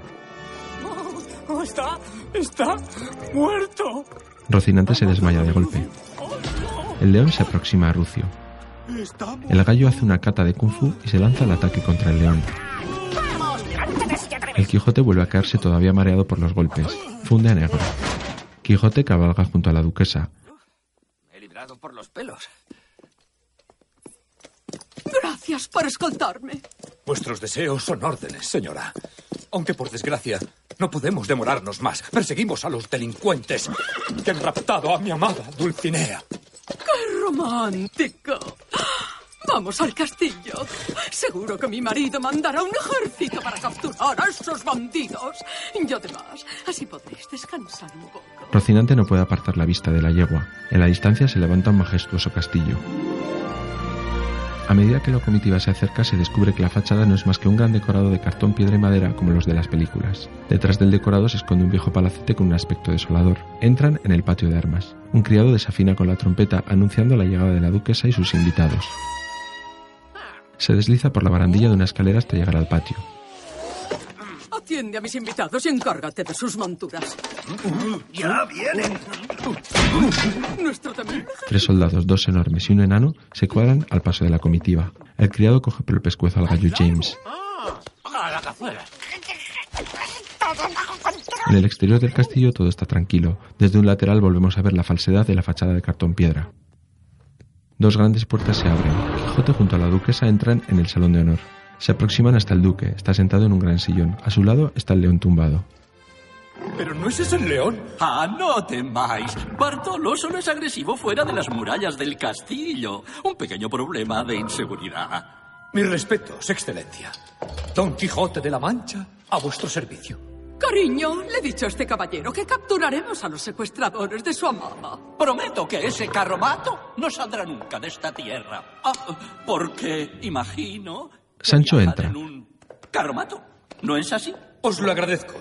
Está, muerto. Rocinante se desmaya de golpe. El león se aproxima a Rucio. El gallo hace una cata de kung fu y se lanza al ataque contra el león. El Quijote vuelve a caerse todavía mareado por los golpes. Funde a negro. Quijote cabalga junto a la duquesa. Me he librado por los pelos. Gracias por escoltarme. Vuestros deseos son órdenes, señora. Aunque por desgracia no podemos demorarnos más. Perseguimos a los delincuentes que han raptado a mi amada Dulcinea. ¡Qué romántico! Vamos al castillo. Seguro que mi marido mandará un ejército para capturar a esos bandidos. Y además, así podréis descansar un poco. Rocinante no puede apartar la vista de la yegua. En la distancia se levanta un majestuoso castillo. A medida que la comitiva se acerca, se descubre que la fachada no es más que un gran decorado de cartón, piedra y madera como los de las películas. Detrás del decorado se esconde un viejo palacete con un aspecto desolador. Entran en el patio de armas. Un criado desafina con la trompeta anunciando la llegada de la duquesa y sus invitados. Se desliza por la barandilla de una escalera hasta llegar al patio. Atiende a mis invitados y encárgate de sus monturas. ¡Ya vienen! Nuestro Tres soldados, dos enormes y un enano, se cuadran al paso de la comitiva. El criado coge por el pescuezo al gallo James. ¡A la cazuela! En el exterior del castillo todo está tranquilo. Desde un lateral volvemos a ver la falsedad de la fachada de cartón piedra. Dos grandes puertas se abren. Quijote junto a la duquesa entran en el salón de honor. Se aproximan hasta el duque. Está sentado en un gran sillón. A su lado está el león tumbado. ¿Pero no es ese el león? Ah, no temáis. Bartolo solo es agresivo fuera de las murallas del castillo. Un pequeño problema de inseguridad. Mis respetos, excelencia. Don Quijote de la Mancha, a vuestro servicio. Cariño, le he dicho a este caballero que capturaremos a los secuestradores de su amada. Prometo que ese carromato no saldrá nunca de esta tierra. Ah, porque imagino. Sancho entra. ¿Carromato? ¿No es así? Os lo agradezco,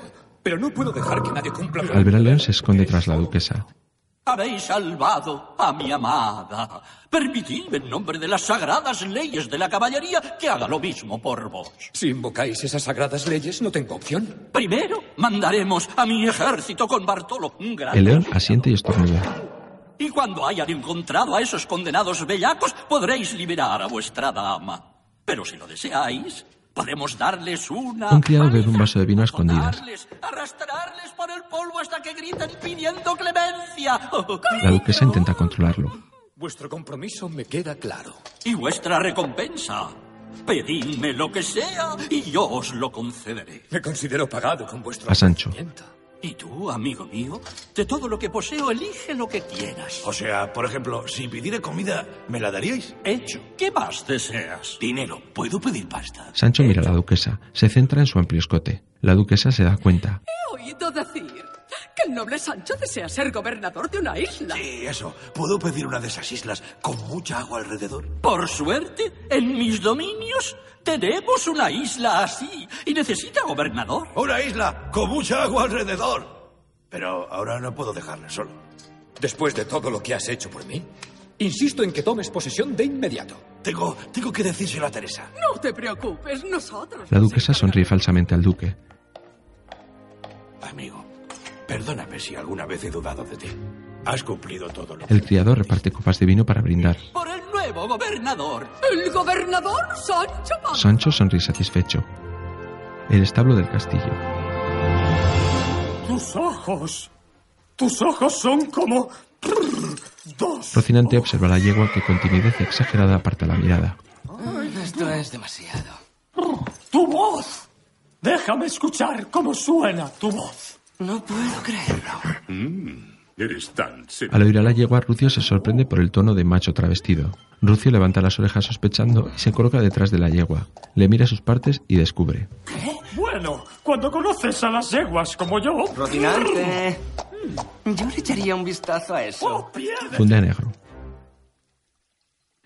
pero no puedo dejar que nadie cumpla. Al ver al león se esconde tras la duquesa. Habéis salvado a mi amada. Permitidme en nombre de las sagradas leyes de la caballería que haga lo mismo por vos. Si invocáis esas sagradas leyes, no tengo opción. Primero mandaremos a mi ejército con Bartolo, un gran El león asiente y estornuda. Y cuando hayan encontrado a esos condenados bellacos, podréis liberar a vuestra dama. Pero si lo deseáis, podemos darles una... Un criado bebe un vaso de vino a escondidas. Arrastrarles, por el polvo hasta que griten pidiendo clemencia. La duquesa intenta controlarlo. Vuestro compromiso me queda claro. Y vuestra recompensa. Pedidme lo que sea y yo os lo concederé. Me considero pagado con vuestro A Sancho. Y tú, amigo mío, de todo lo que poseo, elige lo que quieras. O sea, por ejemplo, si pidiera comida, ¿me la daríais? Hecho. ¿Qué más deseas? Dinero. ¿Puedo pedir pasta? Sancho mira a la duquesa. Se centra en su amplio escote. La duquesa se da cuenta. He oído decir que el noble Sancho desea ser gobernador de una isla. Sí, eso. ¿Puedo pedir una de esas islas con mucha agua alrededor? Por suerte, en mis dominios tenemos una isla así y necesita gobernador. Una isla con mucha agua alrededor. Pero ahora no puedo dejarla solo. Después de todo lo que has hecho por mí, insisto en que tomes posesión de inmediato. Tengo, tengo que decírselo a Teresa. No te preocupes, nosotros. La duquesa sonríe falsamente al duque. Amigo, perdóname si alguna vez he dudado de ti. Has cumplido todo lo El criado reparte copas de vino para brindar. Por el nuevo gobernador. El gobernador Sancho Panza. Sancho sonríe satisfecho. El establo del castillo. Tus ojos. Tus ojos son como. Dos. Rocinante observa a la yegua que con timidez exagerada aparta la mirada. Esto es demasiado. ¡Tu voz! Déjame escuchar cómo suena tu voz. No puedo creerlo. eres tan Al oír a la yegua, Rucio se sorprende por el tono de macho travestido. Rucio levanta las orejas sospechando y se coloca detrás de la yegua. Le mira sus partes y descubre. Bueno, cuando conoces a las yeguas como yo. Rocinante. Yo le echaría un vistazo a eso. Funde a negro.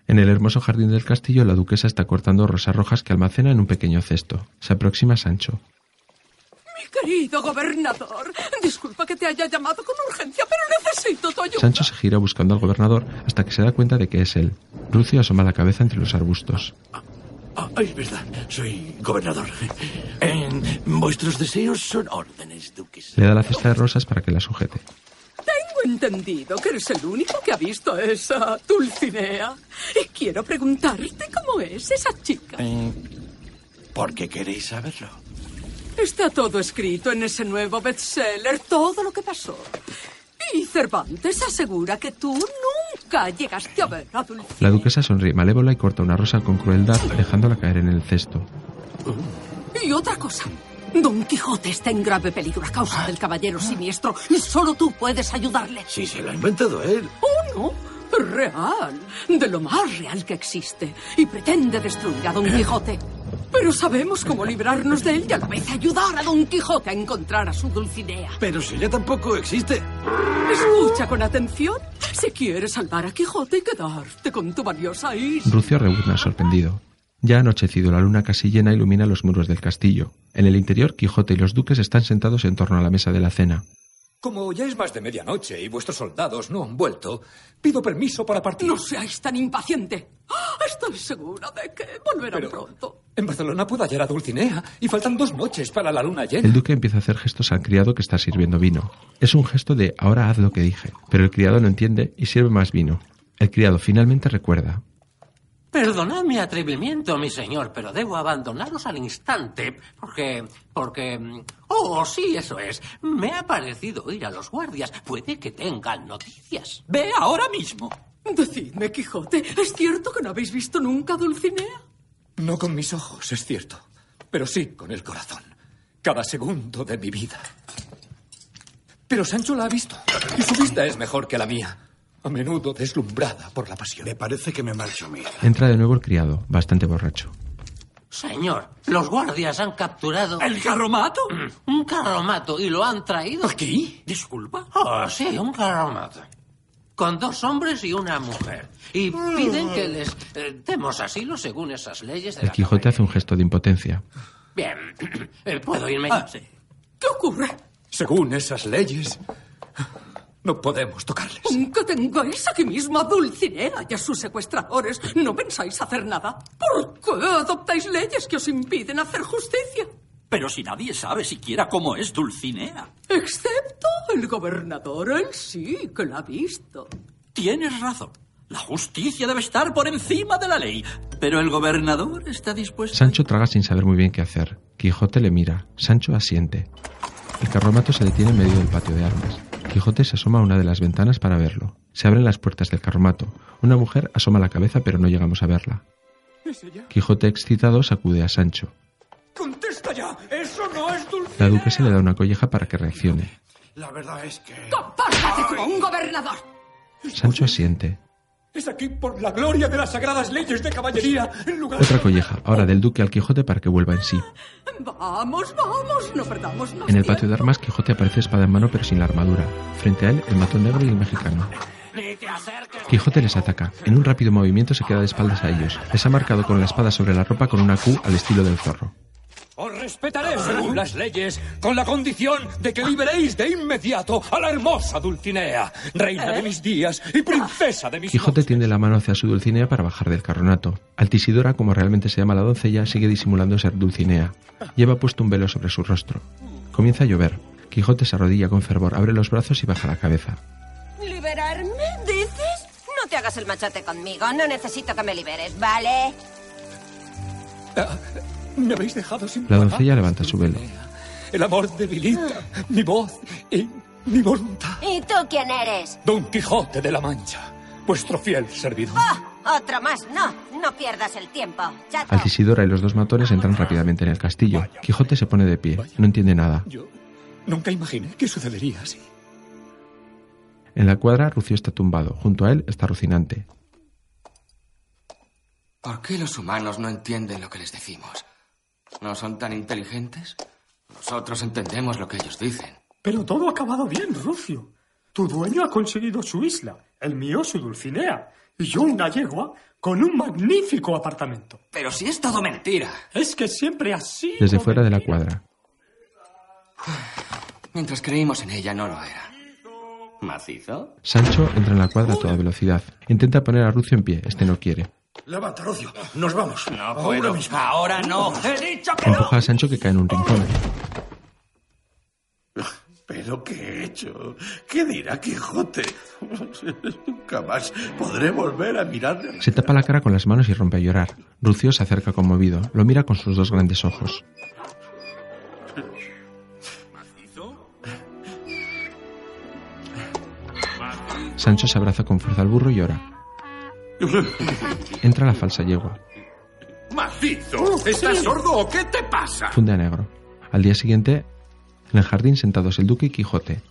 En el hermoso jardín del castillo, la duquesa está cortando rosas rojas que almacena en un pequeño cesto. Se aproxima Sancho. Mi querido gobernador, disculpa que te haya llamado con urgencia, pero necesito tu ayuda. Sancho se gira buscando al gobernador hasta que se da cuenta de que es él. Rucio asoma la cabeza entre los arbustos. Ah, es verdad, soy gobernador. En vuestros deseos son órdenes, duques. Le da la cesta de rosas para que la sujete. Tengo entendido que eres el único que ha visto a esa Dulcinea. Y quiero preguntarte cómo es esa chica. Eh, ¿Por qué queréis saberlo? Está todo escrito en ese nuevo bestseller, todo lo que pasó. Y Cervantes asegura que tú nunca llegaste a ver a Dulcinea. La duquesa sonríe malévola y corta una rosa con crueldad, dejándola caer en el cesto. Y otra cosa. Don Quijote está en grave peligro a causa del caballero siniestro y solo tú puedes ayudarle. Si se lo ha inventado él. Oh, no. Real. De lo más real que existe. Y pretende destruir a Don Quijote. Pero sabemos cómo librarnos de él y a la vez ayudar a Don Quijote a encontrar a su Dulcinea. Pero si ella tampoco existe. Escucha con atención. Si quieres salvar a Quijote y quedarte con tu valiosa isla. Rucio rebuzna sorprendido. Ya ha anochecido, la luna casi llena ilumina los muros del castillo. En el interior, Quijote y los duques están sentados en torno a la mesa de la cena. Como ya es más de medianoche y vuestros soldados no han vuelto, pido permiso para partir. No seáis tan impaciente. ¡Ah! Estoy segura de que volverán Pero- pronto. En Barcelona puedo hallar a Dulcinea y faltan dos noches para la luna llena. El duque empieza a hacer gestos al criado que está sirviendo vino. Es un gesto de ahora haz lo que dije, pero el criado no entiende y sirve más vino. El criado finalmente recuerda. Perdonad mi atrevimiento, mi señor, pero debo abandonaros al instante porque... porque... mm, Oh, sí, eso es. Me ha parecido oír a los guardias. Puede que tengan noticias. Ve ahora mismo. Decidme, Quijote, ¿es cierto que no habéis visto nunca a Dulcinea? No con mis ojos, es cierto, pero sí con el corazón. Cada segundo de mi vida. Pero Sancho la ha visto y su vista es mejor que la mía. A menudo deslumbrada por la pasión. Me parece que me marcho a mí. Entra de nuevo el criado, bastante borracho. Señor, los guardias han capturado... ¿El carromato? Un carromato y lo han traído... ¿Aquí? Disculpa. Oh, sí, un carromato. Con dos hombres y una mujer. Y piden que les eh, demos asilo según esas leyes de El la Quijote hace un gesto de impotencia. Bien, Eh, ¿puedo irme? Ah, sí. ¿Qué ocurre? Según esas leyes, no podemos tocarles. Que tengáis aquí mismo a Dulcinea y a sus secuestradores. ¿No pensáis hacer nada? ¿Por qué adoptáis leyes que os impiden hacer justicia? Pero si nadie sabe siquiera cómo es Dulcinea. Excepto el gobernador, él sí que la ha visto. Tienes razón. La justicia debe estar por encima de la ley. Pero el gobernador está dispuesto. Sancho traga sin saber muy bien qué hacer. Quijote le mira. Sancho asiente. El carromato se detiene en medio del patio de armas. Quijote se asoma a una de las ventanas para verlo. Se abren las puertas del carromato. Una mujer asoma la cabeza pero no llegamos a verla. ¿Es ella? Quijote excitado sacude a Sancho. ¡Contesta ya! ¡Eso no es Dulcinea! La duquesa le da una colleja para que reaccione. La verdad es que... ¡Compórtate como un gobernador! Sancho asiente. Es aquí por la gloria de las sagradas leyes de caballería, en lugar Otra colleja, ahora del duque al Quijote para que vuelva en sí. Vamos, vamos, no perdamos más En el patio de armas, Quijote aparece espada en mano pero sin la armadura. Frente a él, el matón negro y el mexicano. Quijote les ataca. En un rápido movimiento se queda de espaldas a ellos. Les ha marcado con la espada sobre la ropa con una Q al estilo del zorro. Os respetaré según las leyes, con la condición de que liberéis de inmediato a la hermosa Dulcinea, reina de mis días y princesa de mis Quijote tiende la mano hacia su Dulcinea para bajar del carronato. Altisidora, como realmente se llama la doncella, sigue disimulando ser Dulcinea. Lleva puesto un velo sobre su rostro. Comienza a llover. Quijote se arrodilla con fervor, abre los brazos y baja la cabeza. ¿Liberarme? ¿Dices? No te hagas el machate conmigo. No necesito que me liberes, ¿vale? Ah, Me habéis dejado sin La doncella levanta su velo. El amor debilita mi voz y mi voluntad. ¿Y tú quién eres? Don Quijote de la Mancha, vuestro fiel servidor. ¡Ah! Otro más, no. No pierdas el tiempo. Chato. Altisidora y los dos matones entran rápidamente en el castillo. Quijote se pone de pie. No entiende nada. Yo nunca imaginé que sucedería así. En la cuadra, Rucio está tumbado. Junto a él está Rocinante. ¿Por qué los humanos no entienden lo que les decimos? ¿No son tan inteligentes? Nosotros entendemos lo que ellos dicen. Pero todo ha acabado bien, Rucio. Tu dueño ha conseguido su isla, el mío su Dulcinea, y yo una yegua con un magnífico apartamento. Pero si es todo mentira. Es que siempre así. Desde fuera de la cuadra. Mientras creímos en ella, no lo era. ¿Macizo? Sancho entra en la cuadra a toda velocidad. Intenta poner a Rucio en pie. Este no quiere. Levanta, Rocio. Nos vamos. No Ahora puedo. mismo. Ahora no. He dicho que no. Empuja a Sancho que cae en un rincón. ¿Pero qué he hecho? ¿Qué dirá Quijote? Nunca más podré volver a mirarle. Se tapa la cara con las manos y rompe a llorar. Rucio se acerca conmovido. Lo mira con sus dos grandes ojos. Sancho se abraza con fuerza al burro y llora. Entra la falsa yegua. ¡Macizo! ¿Estás sordo o qué te pasa? Funde a negro. Al día siguiente, en el jardín sentados el duque y Quijote.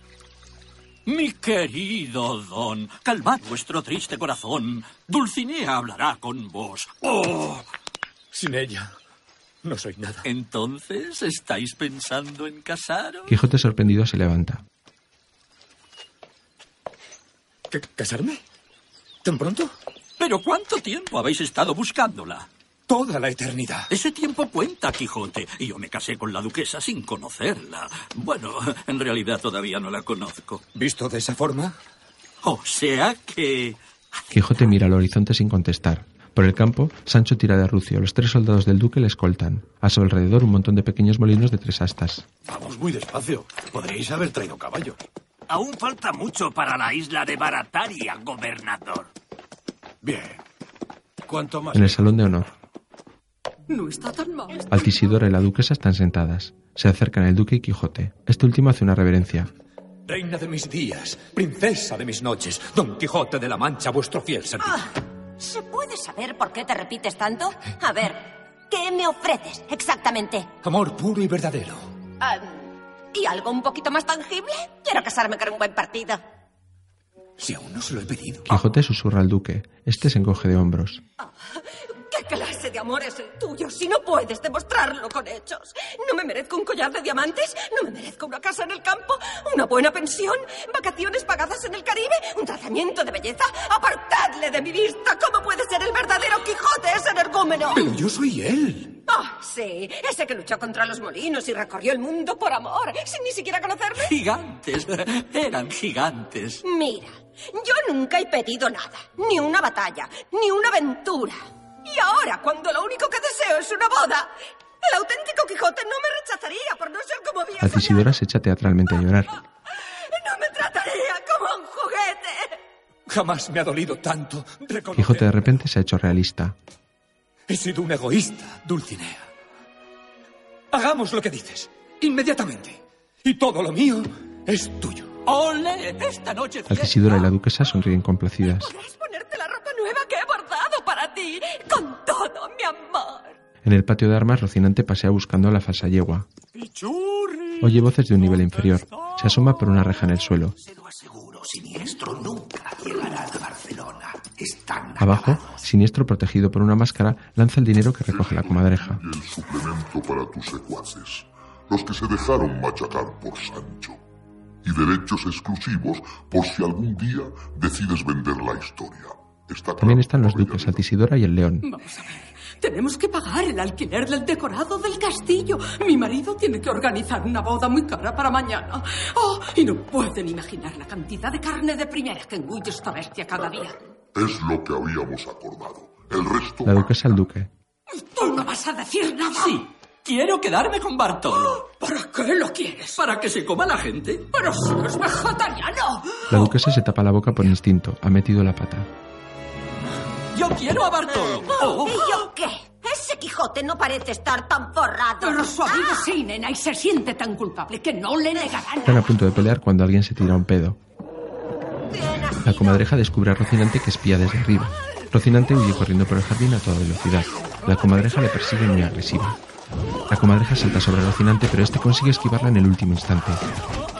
Mi querido don, calmad vuestro triste corazón. Dulcinea hablará con vos. ¡Oh! Sin ella, no soy nada. Entonces, ¿estáis pensando en casaros? Quijote sorprendido se levanta. ¿Qué, ¿Casarme? ¿Tan pronto? ¿Pero cuánto tiempo habéis estado buscándola? Toda la eternidad. Ese tiempo cuenta, Quijote. Y yo me casé con la duquesa sin conocerla. Bueno, en realidad todavía no la conozco. ¿Visto de esa forma? O sea que... Quijote mira al horizonte sin contestar. Por el campo, Sancho tira de rucio. Los tres soldados del duque le escoltan. A su alrededor, un montón de pequeños molinos de tres astas. Vamos muy despacio. Podríais haber traído caballo. Aún falta mucho para la isla de Barataria, gobernador. Bien. ¿Cuánto más? En el salón de honor, No está tan mal. Altisidora y la duquesa están sentadas. Se acercan el duque y Quijote. Este último hace una reverencia. Reina de mis días, princesa de mis noches, Don Quijote de la Mancha, vuestro fiel servicio. Ah, ¿Se puede saber por qué te repites tanto? A ver, ¿qué me ofreces exactamente? Amor puro y verdadero. Ah, ¿Y algo un poquito más tangible? Quiero casarme con un buen partido. Si aún no se lo he pedido. Quijote susurra al duque. Este se encoge de hombros. ¿Qué clase de amor es el tuyo si no puedes demostrarlo con hechos? ¿No me merezco un collar de diamantes? ¿No me merezco una casa en el campo? ¿Una buena pensión? ¿Vacaciones pagadas en el Caribe? ¿Un tratamiento de belleza? ¡Apartadle de mi vista! ¿Cómo puede ser el verdadero Quijote ese energúmeno? Pero yo soy él. Ah, sí, ese que luchó contra los molinos y recorrió el mundo por amor, sin ni siquiera conocerme. Gigantes, eran gigantes. Mira, yo nunca he pedido nada, ni una batalla, ni una aventura. Y ahora, cuando lo único que deseo es una boda, el auténtico Quijote no me rechazaría por no ser como viejo. Altisidora se echa teatralmente a llorar. No me trataría como un juguete. Jamás me ha dolido tanto reconocer. Quijote de repente se ha hecho realista. He sido un egoísta, Dulcinea. Hagamos lo que dices, inmediatamente. Y todo lo mío es tuyo. ¡Ole! Esta noche Altisidora y la duquesa sonríen complacidas. Podrás ponerte la ropa nueva que he bordado para ti, con todo mi amor. En el patio de armas, Rocinante pasea buscando a la falsa yegua. Oye voces de un nivel inferior. Se asoma por una reja en el suelo. Siniestro nunca llegará a Barcelona. Están Abajo, Siniestro, protegido por una máscara, lanza el dinero que recoge la comadreja. El suplemento para tus secuaces, los que se dejaron machacar por Sancho. Y derechos exclusivos por si algún día decides vender la historia. Está También están los duques Altisidora y el león. Vamos a ver. Tenemos que pagar el alquiler del decorado del castillo. Mi marido tiene que organizar una boda muy cara para mañana. Oh, y no pueden imaginar la cantidad de carne de primera que engulle esta bestia cada día. Es lo que habíamos acordado. El resto... La duquesa al duque. ¿Tú no vas a decir nada? Sí. Quiero quedarme con Bartolo. ¿Para qué lo quieres? Para que se coma la gente. Pero si es vegetariano. La duquesa se tapa la boca por instinto. Ha metido la pata. Yo quiero a Bartolo. Oh, ¿Y yo qué? Ese Quijote no parece estar tan forrado. Pero su amigo sí, nena, y se siente tan culpable que no le negarán. Están a punto de pelear cuando alguien se tira un pedo. La comadreja descubre a Rocinante que espía desde arriba. Rocinante huye corriendo por el jardín a toda velocidad. La comadreja le persigue muy agresiva. La comadreja salta sobre Rocinante, pero este consigue esquivarla en el último instante.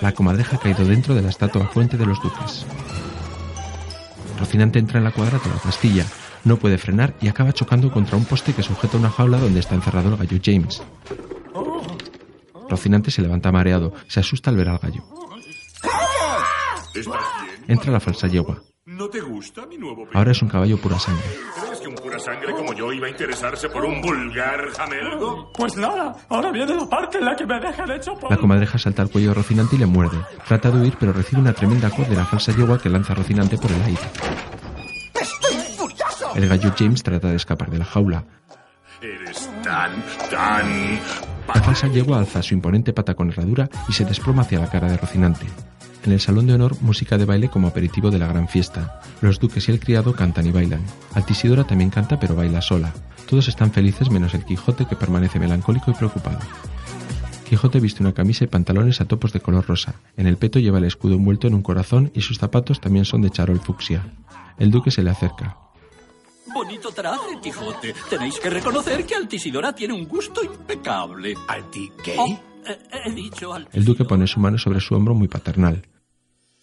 La comadreja ha caído dentro de la estatua fuente de los duques. Rocinante entra en la cuadra toda pastilla. No puede frenar y acaba chocando contra un poste que sujeta una jaula donde está encerrado el gallo James. Rocinante se levanta mareado. Se asusta al ver al gallo. Entra la falsa yegua. ¿No te gusta mi nuevo pelo? Ahora es un caballo pura sangre. ¿Crees que un pura sangre como yo iba a interesarse por un vulgar jamelgo? Pues nada, ahora viene la parte en la que me dejan hecho por... La comadreja salta al cuello de Rocinante y le muerde. Trata de huir, pero recibe una tremenda cod de la falsa yegua que lanza a Rocinante por el aire. El gallo James trata de escapar de la jaula. Eres tan, tan... La falsa yegua alza su imponente pata con herradura y se desploma hacia la cara de Rocinante. En el salón de honor, música de baile como aperitivo de la gran fiesta. Los duques y el criado cantan y bailan. Altisidora también canta pero baila sola. Todos están felices menos el Quijote que permanece melancólico y preocupado. Quijote viste una camisa y pantalones a topos de color rosa. En el peto lleva el escudo envuelto en un corazón y sus zapatos también son de charol fucsia. El duque se le acerca. Bonito traje, Quijote. Tenéis que reconocer que Altisidora tiene un gusto impecable. ¿Alti qué? Oh, he dicho al... El duque pone su mano sobre su hombro muy paternal.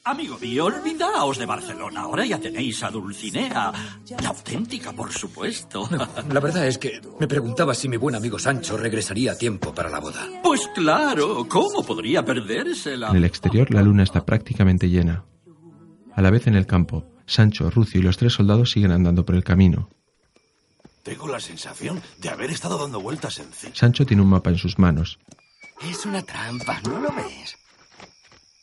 Amigo mío, olvidaos de Barcelona. Ahora ya tenéis a Dulcinea. La auténtica, por supuesto. La verdad es que me preguntaba si mi buen amigo Sancho regresaría a tiempo para la boda. Pues claro, ¿cómo podría perdérsela? En el exterior la luna está prácticamente llena. A la vez en el campo, Sancho, Rucio y los tres soldados siguen andando por el camino. Tengo la sensación de haber estado dando vueltas en C. Sancho tiene un mapa en sus manos. Es una trampa, ¿no lo ves?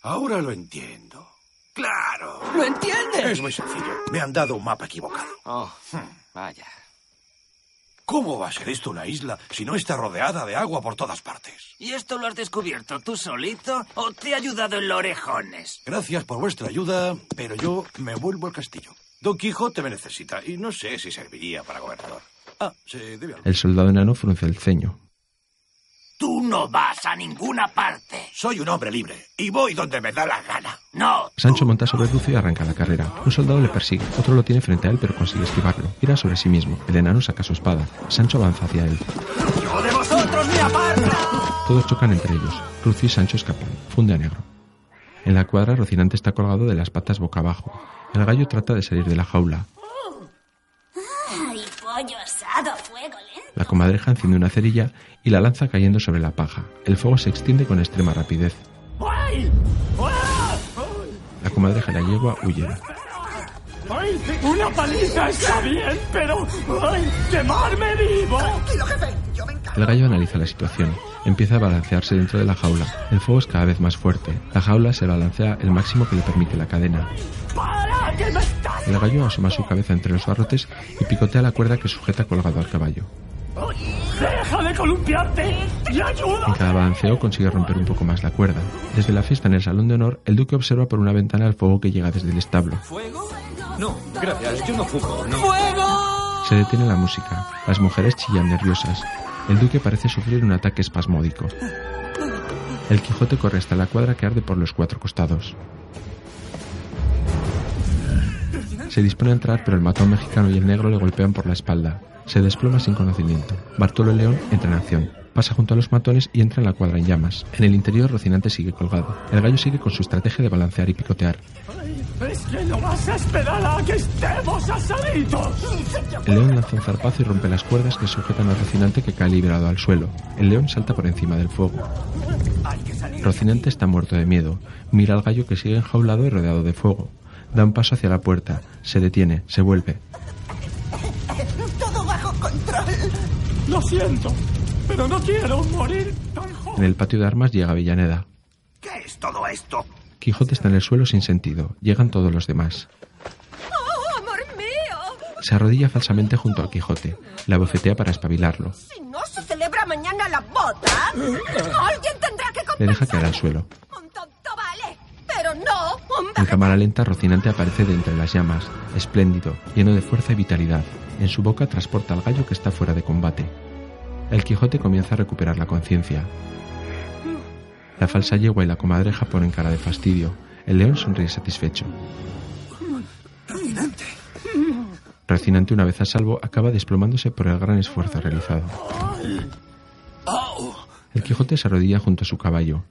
Ahora lo entiendo. ¡Claro! ¿Lo entiendes? Es muy sencillo. Me han dado un mapa equivocado. Oh, vaya. ¿Cómo va a ser esto una isla si no está rodeada de agua por todas partes? ¿Y esto lo has descubierto tú solito o te ha ayudado el orejones? Gracias por vuestra ayuda, pero yo me vuelvo al castillo. Don Quijote me necesita y no sé si serviría para gobernador. Ah, se debe al... El soldado enano frunce el ceño. Tú no vas a ninguna parte. Soy un hombre libre y voy donde me da la gana. No. Sancho monta sobre Rucio y arranca la carrera. Un soldado le persigue, otro lo tiene frente a él pero consigue esquivarlo. Gira sobre sí mismo. El enano saca su espada. Sancho avanza hacia él. ¡Yo de vosotros me aparta! Todos chocan entre ellos. Rucio y Sancho escapan. Funde a negro. En la cuadra, Rocinante está colgado de las patas boca abajo. El gallo trata de salir de la jaula. ¡Ay, pollo asado a fuego lento! La comadreja enciende una cerilla y la lanza cayendo sobre la paja. El fuego se extiende con extrema rapidez. La comadreja y la yegua huyen. ¡Ay! Una paliza está bien, pero... ¡Ay! ¡Quemarme vivo! El gallo analiza la situación. Empieza a balancearse dentro de la jaula. El fuego es cada vez más fuerte. La jaula se balancea el máximo que le permite la cadena. ¡Para! ¡Que me. El gallo asoma su cabeza entre los barrotes y picotea la cuerda que sujeta colgado al caballo. ¡Deja de columpiarte! ¡Y ayuda! En cada balanceo consigue romper un poco más la cuerda. Desde la fiesta en el salón de honor, el duque observa por una ventana el fuego que llega desde el establo. ¿Fuego? No, gracias, yo no fumo, no. ¡Fuego! Se detiene la música. Las mujeres chillan nerviosas. El duque parece sufrir un ataque espasmódico. El Quijote corre hasta la cuadra que arde por los cuatro costados. Se dispone a entrar, pero el matón mexicano y el negro le golpean por la espalda. Se desploma sin conocimiento. Bartolo León entra en acción. Pasa junto a los matones y entra en la cuadra en llamas. En el interior, Rocinante sigue colgado. El gallo sigue con su estrategia de balancear y picotear. Es que no vas a esperar a que estemos asaditos. El león lanza un zarpazo y rompe las cuerdas que sujetan a Rocinante que cae liberado al suelo. El león salta por encima del fuego. Rocinante está muerto de miedo. Mira al gallo que sigue enjaulado y rodeado de fuego. Da un paso hacia la puerta. Se detiene, se vuelve. Todo bajo control. Lo siento, pero no quiero morir tan joven. En el patio de armas llega Villaneda. ¿Qué es todo esto? Quijote está en el suelo sin sentido. Llegan todos los demás. ¡Oh, amor mío! Se arrodilla falsamente junto al Quijote. La bofetea para espabilarlo. Si no se celebra mañana la boda, alguien tendrá que Le deja compensar. caer al suelo. Un tonto vale, pero no En cámara lenta, Rocinante aparece de entre las llamas, espléndido, lleno de fuerza y vitalidad. En su boca transporta al gallo que está fuera de combate. El Quijote comienza a recuperar la conciencia. La falsa yegua y la comadreja ponen cara de fastidio. El león sonríe satisfecho. Rocinante. Rocinante, una vez a salvo, acaba desplomándose por el gran esfuerzo realizado. El Quijote se arrodilla junto a su caballo.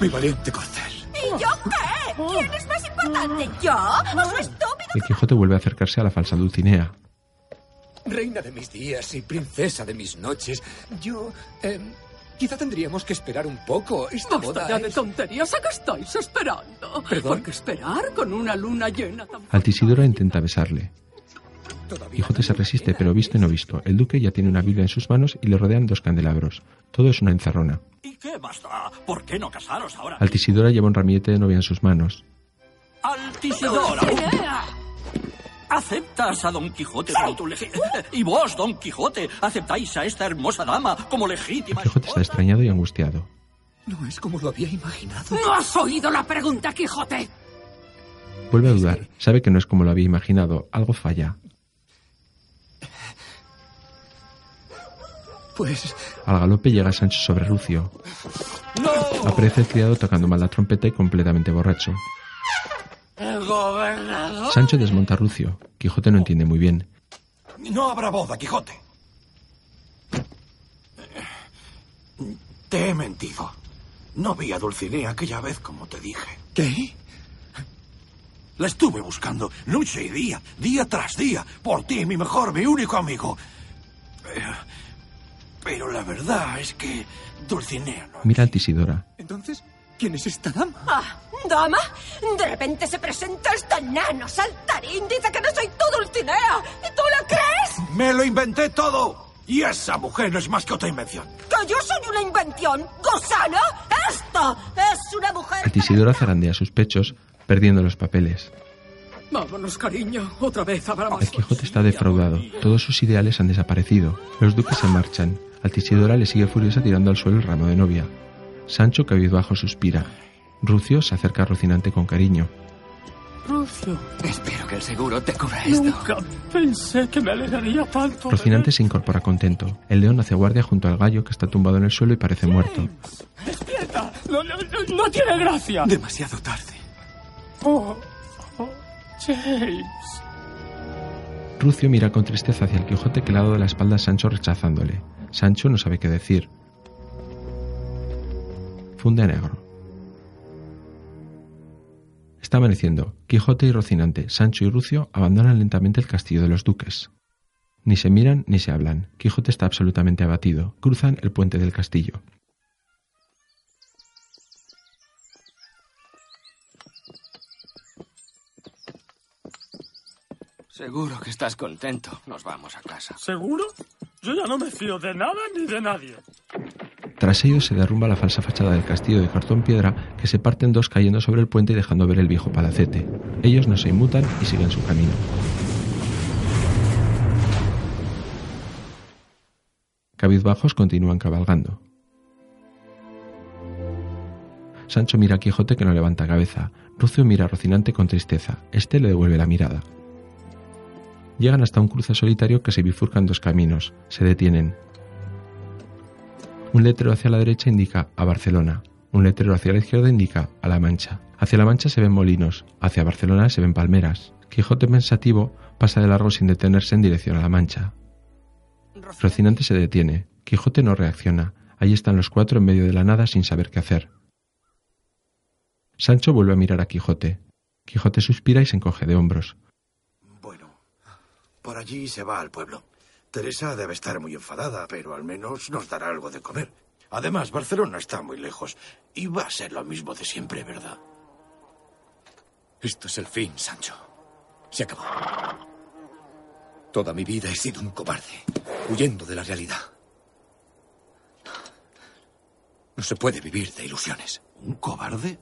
Mi valiente corcel. ¿Y yo qué? ¿Quién es más importante? ¿Yo o su estúpido? El Quijote vuelve a acercarse a la falsa Dulcinea. Reina de mis días y princesa de mis noches, yo... em, quizá tendríamos que esperar un poco. Esta Basta boda ya de tonterías. ¿A qué estáis esperando? ¿Perdón? ¿Por qué esperar con una luna llena tan... Altisidora intenta besarle. Quijote se resiste, pero visto y no visto. El duque ya tiene una Biblia en sus manos y le rodean dos candelabros. Todo es una encerrona. ¿Y qué da? ¿Por qué no casaros ahora? Altisidora lleva un ramillete de novia en sus manos. Altisidora. ¿Aceptas a Don Quijote como tu Y vos, Don Quijote, aceptáis a esta hermosa dama como legítima Quijote está extrañado y angustiado. No es como lo había imaginado. ¿No has oído la pregunta, Quijote? Vuelve a dudar. Sabe que no es como lo había imaginado. Algo falla. Pues... Al galope llega Sancho sobre Rucio. Aparece el criado tocando mal la trompeta y completamente borracho. ¿El gobernador? Sancho desmonta a Rucio. Quijote no entiende muy bien. No habrá boda, Quijote. Te he mentido. No vi a Dulcinea aquella vez como te dije. ¿Qué? La estuve buscando noche y día, día tras día, por ti, mi mejor, mi único amigo. Pero, la verdad es que Dulcinea no. Mira a Altisidora. Entonces, ¿quién es esta dama? Ah, ¿dama? De repente se presenta este nano saltarín, dice que no soy tú, Dulcinea. ¿Y tú la crees? Me lo inventé todo. Y esa mujer no es más que otra invención. ¿Que yo soy una invención? ¿Gusano? ¡Esto es una mujer! Altisidora zarandea sus pechos, perdiendo los papeles. Vámonos, cariño. Otra vez habrá más. El Quijote está defraudado. Todos sus ideales han desaparecido. Los duques se marchan. Altisidora le sigue furiosa tirando al suelo el ramo de novia. Sancho, cabizbajo, suspira. Rucio se acerca a Rocinante con cariño. Rucio. Espero que el seguro te cubra esto. Nunca pensé que me alegraría tanto. Rocinante se incorpora contento. El león hace guardia junto al gallo que está tumbado en el suelo y parece muerto. ¡Despierta! No, no, no, no tiene gracia. Demasiado tarde. Oh, Rucio mira con tristeza hacia el Quijote que le ha dado la espalda a Sancho rechazándole. Sancho no sabe qué decir. Funde negro. Está amaneciendo. Quijote y Rocinante, Sancho y Rucio abandonan lentamente el castillo de los duques. Ni se miran ni se hablan. Quijote está absolutamente abatido. Cruzan el puente del castillo. Seguro que estás contento. Nos vamos a casa. ¿Seguro? Yo ya no me fío de nada ni de nadie. Tras ello se derrumba la falsa fachada del castillo de cartón piedra que se parte en dos cayendo sobre el puente y dejando ver el viejo palacete. Ellos no se inmutan y siguen su camino. Cabizbajos continúan cabalgando. Sancho mira a Quijote que no levanta cabeza. Rucio mira a Rocinante con tristeza. Este le devuelve la mirada. Llegan hasta un cruce solitario que se bifurcan dos caminos. Se detienen. Un letrero hacia la derecha indica a Barcelona. Un letrero hacia la izquierda indica a La Mancha. Hacia La Mancha se ven molinos. Hacia Barcelona se ven palmeras. Quijote pensativo pasa de largo sin detenerse en dirección a La Mancha. Rocinante se detiene. Quijote no reacciona. Ahí están los cuatro en medio de la nada sin saber qué hacer. Sancho vuelve a mirar a Quijote. Quijote suspira y se encoge de hombros. Por allí se va al pueblo. Teresa debe estar muy enfadada, pero al menos nos dará algo de comer. Además, Barcelona está muy lejos y va a ser lo mismo de siempre, ¿verdad? Esto es el fin, Sancho. Se acabó. Toda mi vida he sido un cobarde, huyendo de la realidad. No se puede vivir de ilusiones. ¿Un cobarde?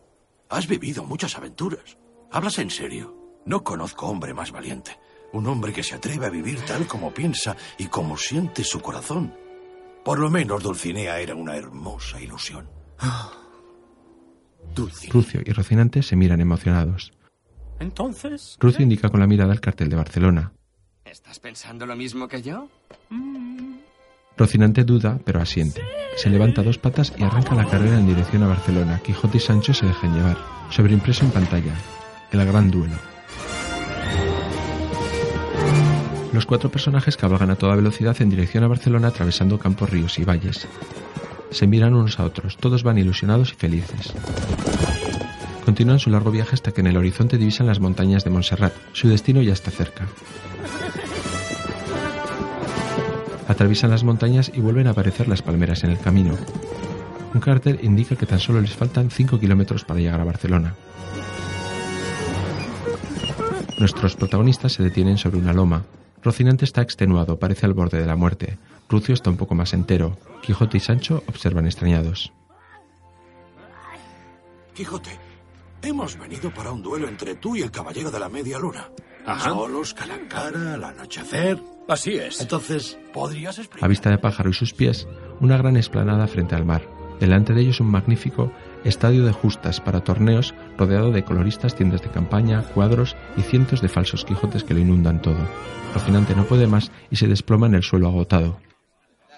Has vivido muchas aventuras. ¿Hablas en serio? No conozco hombre más valiente. Un hombre que se atreve a vivir tal como piensa y como siente su corazón. Por lo menos Dulcinea era una hermosa ilusión. Dulcinea. Rucio y Rocinante se miran emocionados. Entonces. Rucio indica con la mirada el cartel de Barcelona. ¿Estás pensando lo mismo que yo? Rocinante duda, pero asiente. Se levanta a dos patas y arranca la carrera en dirección a Barcelona. Quijote y Sancho se dejan llevar. Sobreimpreso en pantalla. El gran duelo. Los cuatro personajes cabalgan a toda velocidad en dirección a Barcelona atravesando campos, ríos y valles. Se miran unos a otros, todos van ilusionados y felices. Continúan su largo viaje hasta que en el horizonte divisan las montañas de Montserrat. Su destino ya está cerca. Atraviesan las montañas y vuelven a aparecer las palmeras en el camino. Un cartel indica que tan solo les faltan 5 kilómetros para llegar a Barcelona. Nuestros protagonistas se detienen sobre una loma. Rocinante está extenuado, parece al borde de la muerte. Rucio está un poco más entero. Quijote y Sancho observan extrañados. Quijote, hemos venido para un duelo entre tú y el caballero de la media luna. Ajá. Solos, cara a cara, al anochecer. Así es. Entonces, ¿podrías explicar? A vista de pájaro y sus pies, una gran explanada frente al mar. Delante de ellos un magnífico estadio de justas para torneos rodeado de coloristas, tiendas de campaña, cuadros y cientos de falsos Quijotes que lo inundan todo. Rocinante no puede más y se desploma en el suelo agotado.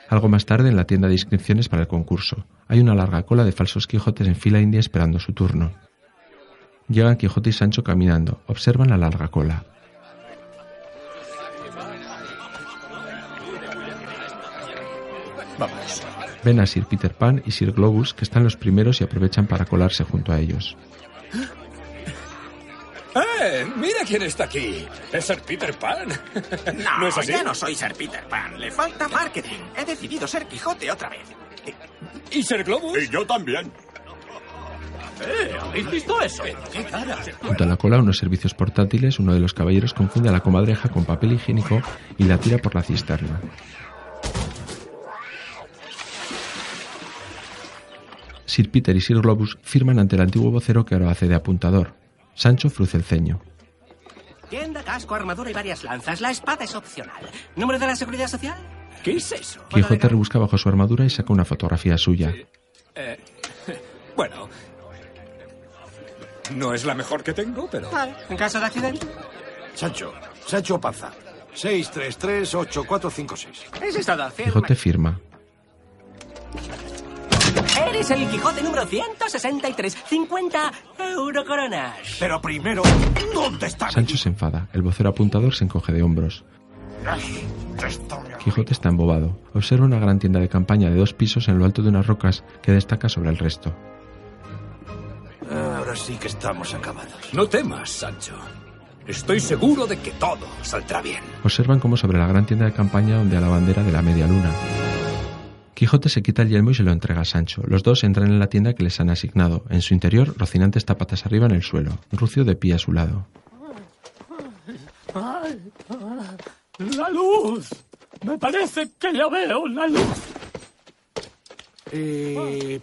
Algo más tarde, en la tienda de inscripciones para el concurso, hay una larga cola de falsos Quijotes en fila india esperando su turno. Llegan Quijote y Sancho caminando, observan la larga cola. Vamos. Ven a Sir Peter Pan y Sir Globus, que están los primeros y aprovechan para colarse junto a ellos. ¡Eh! ¡Mira quién está aquí! ¡Es Sir Peter Pan! No, ¿No es así? ya no soy Sir Peter Pan. Le falta marketing. He decidido ser Quijote otra vez. ¿Y Sir Globus? Y yo también. ¡Eh! ¿Habéis visto eso? ¡Qué cara! Junto a la cola, unos servicios portátiles, uno de los caballeros confunde a la comadreja con papel higiénico y la tira por la cisterna. Sir Peter y Sir Globus firman ante el antiguo vocero que ahora hace de apuntador. Sancho fruce el ceño. Tienda, casco, armadura y varias lanzas. La espada es opcional. ¿Número de la seguridad social? ¿Qué es eso? Quijote rebusca bajo su armadura y saca una fotografía suya. Eh, bueno. No es la mejor que tengo, pero... ¿En caso de accidente? Sancho, Sancho Panza. 633-8456. Es Quijote firma. Eres el Quijote número 163. 50 euro coronas. Pero primero, ¿dónde está? Sancho se enfada. El vocero apuntador se encoge de hombros. Quijote está embobado. Observa una gran tienda de campaña de dos pisos en lo alto de unas rocas que destaca sobre el resto. Ahora sí que estamos acabados. No temas, Sancho. Estoy seguro de que todo saldrá bien. Observan como sobre la gran tienda de campaña ondea la bandera de la media luna. Quijote se quita el yelmo y se lo entrega a Sancho. Los dos entran en la tienda que les han asignado. En su interior, Rocinante está patas arriba en el suelo. Rucio de pie a su lado. Ay, ¡La luz! Me parece que ya veo una luz. Eh,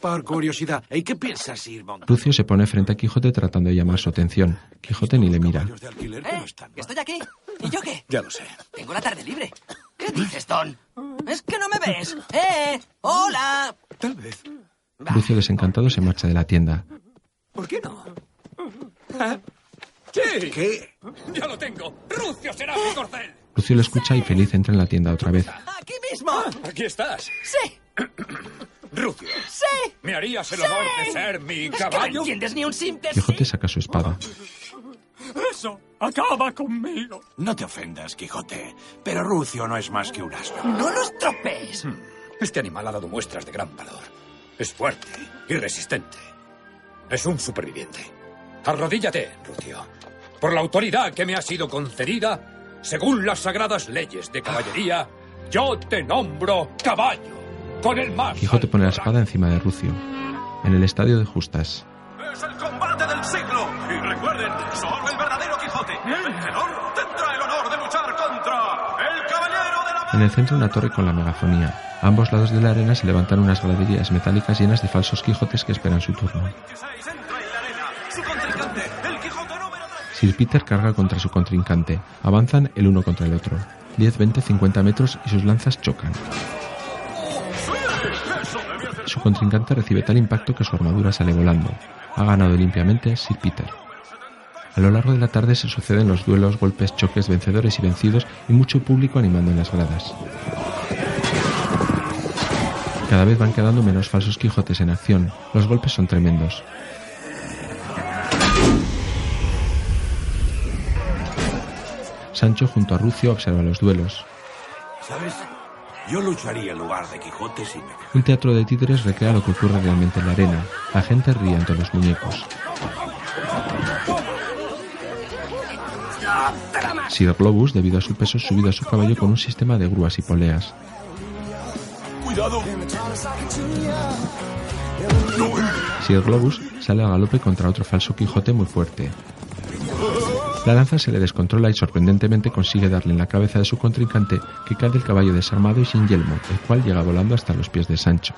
por curiosidad, ¿y qué piensas ir montando? Rucio se pone frente a Quijote tratando de llamar su atención. Quijote ni le mira. ¿Eh? ¿Que estoy aquí? ¿Y yo qué? Ya lo sé. Tengo la tarde libre. ¿Qué dices, Don? ¿Es que no me ves? ¡Eh! ¡Hola! Tal vez. Rucio desencantado se marcha de la tienda. ¿Por qué no? ¡Sí! ¿Qué? ¡Ya lo tengo! ¡Rucio será mi corcel! Lucio lo escucha y feliz entra en la tienda otra vez. ¡Aquí mismo! ¡Aquí estás! ¡Sí! Rucio, ¡Sí! ¿me harías el honor de ser mi Es que no caballo? entiendes ni un simple Quijote saca su espada. Eso acaba conmigo. No te ofendas, Quijote, pero Rucio no es más que un asno. ¡No lo estropees! Hmm. Este animal ha dado muestras de gran valor. Es fuerte y resistente. Es un superviviente. Arrodíllate, Rucio. Por la autoridad que me ha sido concedida, según las sagradas leyes de caballería, yo te nombro caballo. Con el más. Quijote pone la espada encima de Rucio. En el estadio de Justas. ¡Es el combate del siglo! Y recuerden, solo el verdadero Quijote, el vencedor, tendrá el honor de luchar contra el caballero de la... En el centro una torre con la megafonía. A ambos lados de la arena se levantan unas graderías metálicas llenas de falsos Quijotes que esperan su turno. Sir Peter carga contra su contrincante. Avanzan el uno contra el otro. 10, 20, 50 metros y sus lanzas chocan. Su contrincante recibe tal impacto que su armadura sale volando. Ha ganado limpiamente Sir Peter. A lo largo de la tarde se suceden los duelos, golpes, choques, vencedores y vencidos y mucho público animando en las gradas. Cada vez van quedando menos falsos Quijotes en acción. Los golpes son tremendos. Sancho junto a Rucio observa los duelos. ¿Sabes? Yo lucharía en lugar de Quijote si me... Un teatro de títeres recrea lo que ocurre realmente en la arena. La gente ríe ante los muñecos. Sir Globus, debido a su peso, es subido a su caballo con un sistema de grúas y poleas. ¡Cuidado! Sir Globus sale a galope contra otro falso Quijote muy fuerte. La lanza se le descontrola y sorprendentemente consigue darle en la cabeza de su contrincante, que cae del caballo desarmado y sin yelmo, el cual llega volando hasta los pies de Sancho.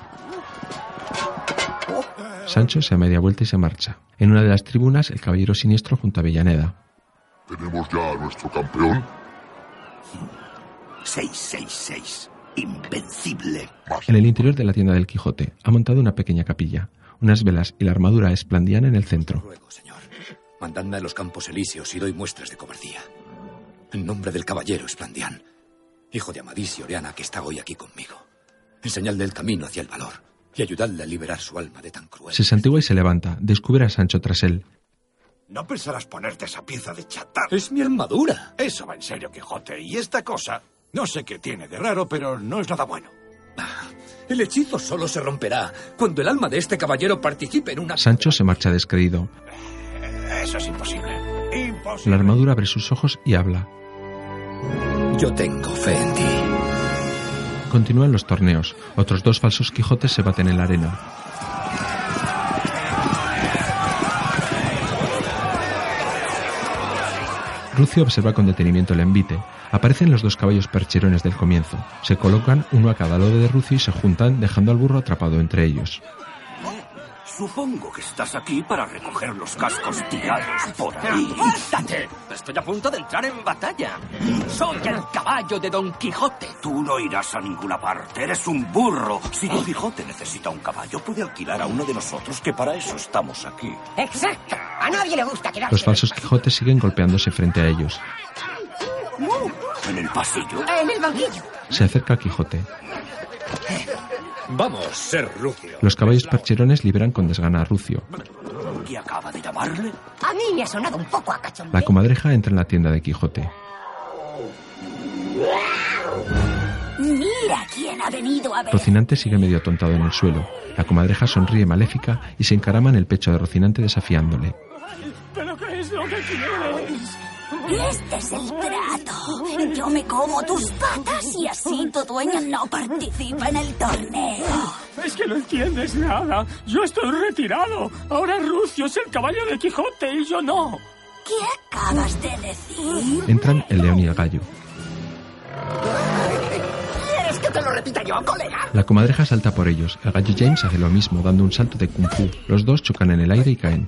Sancho se da media vuelta y se marcha. En una de las tribunas, el caballero siniestro junto a Avellaneda. ¿Tenemos ya a nuestro campeón? 666. Invencible. En el interior de la tienda del Quijote ha montado una pequeña capilla. Unas velas y la armadura esplandiana en el centro. Mandadme a los campos elíseos y doy muestras de cobardía. En nombre del caballero Esplandián, hijo de Amadís y Oriana, que está hoy aquí conmigo. Enseñadle el camino hacia el valor y ayudadle a liberar su alma de tan cruel. Se santigua y se levanta. Descubre a Sancho tras él. No pensarás ponerte esa pieza de chatarra. Es mi armadura. Eso va en serio, Quijote. Y esta cosa, no sé qué tiene de raro, pero no es nada bueno. El hechizo solo se romperá cuando el alma de este caballero participe en una... Sancho se marcha descreído. Eso es imposible. Imposible. La armadura abre sus ojos y habla. Yo tengo fe en ti. Continúan los torneos. Otros dos falsos Quijotes se baten en la arena. Rucio observa con detenimiento el envite. Aparecen los dos caballos percherones del comienzo. Se colocan uno a cada lado de Rucio y se juntan, dejando al burro atrapado entre ellos. Supongo que estás aquí para recoger los cascos tirados por ahí. ¡Date! Estoy a punto de entrar en batalla. Soy el caballo de Don Quijote. Tú no irás a ninguna parte. Eres un burro. Si Don Quijote necesita un caballo, puede alquilar a uno de nosotros, que para eso estamos aquí. Exacto. A nadie le gusta quedarse. Los falsos Quijotes siguen golpeándose frente a ellos. En el pasillo. En el banquillo. Se acerca a Quijote. Vamos, ser Rucio. Los caballos percherones liberan con desgana a Rucio. ¿Qué acaba de llamarle? A mí me ha sonado un poco a cachondeo. La comadreja entra en la tienda de Quijote. Mira quién ha venido a ver. Rocinante sigue medio atontado en el suelo. La comadreja sonríe maléfica y se encarama en el pecho de Rocinante desafiándole. ¿Pero qué es lo que quieres? Este es el trato. Yo me como tus patas y así tu dueño no participa en el torneo. Es que no entiendes nada. Yo estoy retirado. Ahora Rucio es el caballo de Quijote y yo no. ¿Qué acabas de decir? Entran el león y el gallo. ¿Quieres que te lo repita yo, colega? La comadreja salta por ellos. El gallo James hace lo mismo, dando un salto de kung fu. Los dos chocan en el aire y caen.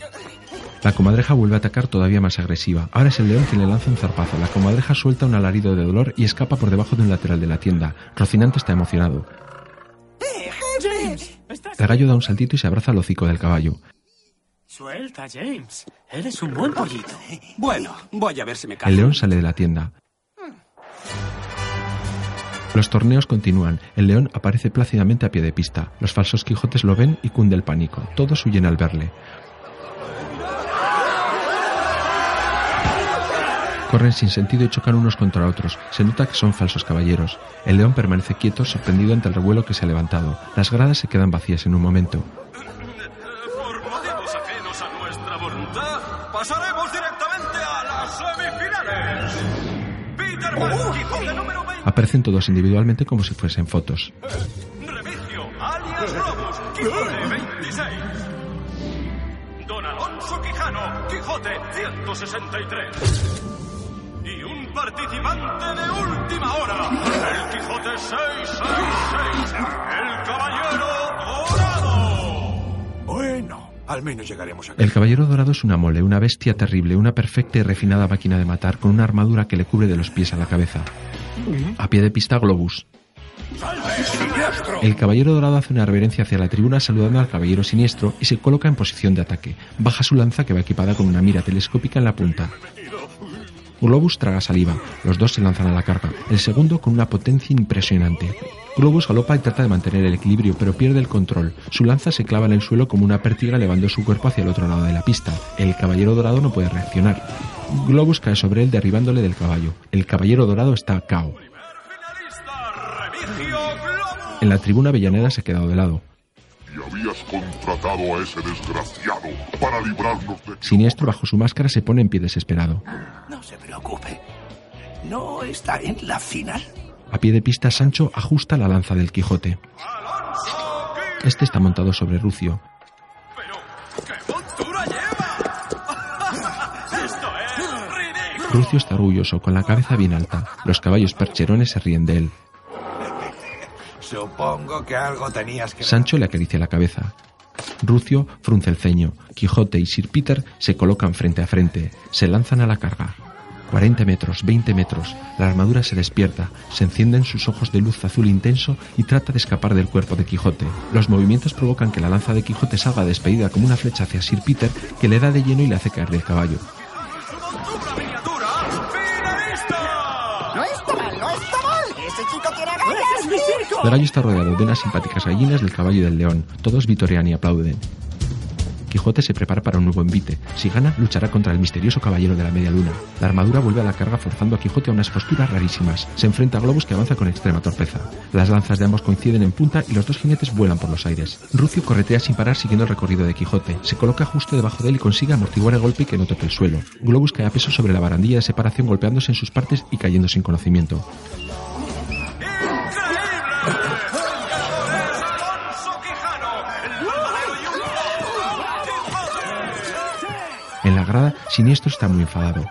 La comadreja vuelve a atacar todavía más agresiva. Ahora es el león quien le lanza un zarpazo. La comadreja suelta un alarido de dolor y escapa por debajo de un lateral de la tienda. Rocinante está emocionado. James, El gallo da un saltito y se abraza al hocico del caballo. Suelta, James. Eres un buen pollito. Bueno, voy a ver si me callo. El león sale de la tienda. Los torneos continúan. El león aparece plácidamente a pie de pista. Los falsos Quijotes lo ven y cunde el pánico. Todos huyen al verle. Corren sin sentido y chocan unos contra otros. Se nota que son falsos caballeros. El león permanece quieto, sorprendido ante el revuelo que se ha levantado. Las gradas se quedan vacías en un momento. Por motivos ajenos a nuestra voluntad, pasaremos directamente a las semifinales. Peter Pan, Quijote número 20. Aparecen todos individualmente como si fuesen fotos. Remigio, alias Robus, Quijote 26. Don Alonso Quijano, Quijote 163. Participante de última hora, el Quijote 666, el Caballero Dorado. Bueno, al menos llegaremos a... El caballero dorado es una mole, una bestia terrible, una perfecta y refinada máquina de matar, con una armadura que le cubre de los pies a la cabeza. A pie de pista, Globus. El caballero dorado hace una reverencia hacia la tribuna saludando al caballero siniestro y se coloca en posición de ataque. Baja su lanza que va equipada con una mira telescópica en la punta. Globus traga saliva. Los dos se lanzan a la carga. El segundo con una potencia impresionante. Globus galopa y trata de mantener el equilibrio, pero pierde el control. Su lanza se clava en el suelo como una pértiga elevando su cuerpo hacia el otro lado de la pista. El caballero dorado no puede reaccionar. Globus cae sobre él derribándole del caballo. El caballero dorado está cao. En la tribuna Avellaneda se ha quedado de lado. Y habías contratado a ese desgraciado para librarnos de... Siniestro bajo su máscara se pone en pie desesperado. No se preocupe. No está en la final. A pie de pista Sancho ajusta la lanza del Quijote. Este está montado sobre Rucio. Rucio está orgulloso, con la cabeza bien alta. Los caballos percherones se ríen de él. Supongo que algo tenías que... Sancho le acaricia la cabeza. Rucio frunce el ceño. Quijote y Sir Peter se colocan frente a frente. Se lanzan a la carga. 40 metros, 20 metros. La armadura se despierta, se encienden sus ojos de luz azul intenso y trata de escapar del cuerpo de Quijote. Los movimientos provocan que la lanza de Quijote salga despedida como una flecha hacia Sir Peter, que le da de lleno y le hace caer del caballo. Ese. El gallo está rodeado de unas simpáticas gallinas del caballo y del león. Todos vitorean y aplauden. Quijote se prepara para un nuevo envite. Si gana, luchará contra el misterioso caballero de la media luna. La armadura vuelve a la carga forzando a Quijote a unas posturas rarísimas. Se enfrenta a Globos que avanza con extrema torpeza. Las lanzas de ambos coinciden en punta y los dos jinetes vuelan por los aires. Rucio corretea sin parar siguiendo el recorrido de Quijote. Se coloca justo debajo de él y consigue amortiguar el golpe y que no toque el suelo. Globus cae a peso sobre la barandilla de separación golpeándose en sus partes y cayendo sin conocimiento. En la grada, Siniestro está muy enfadado.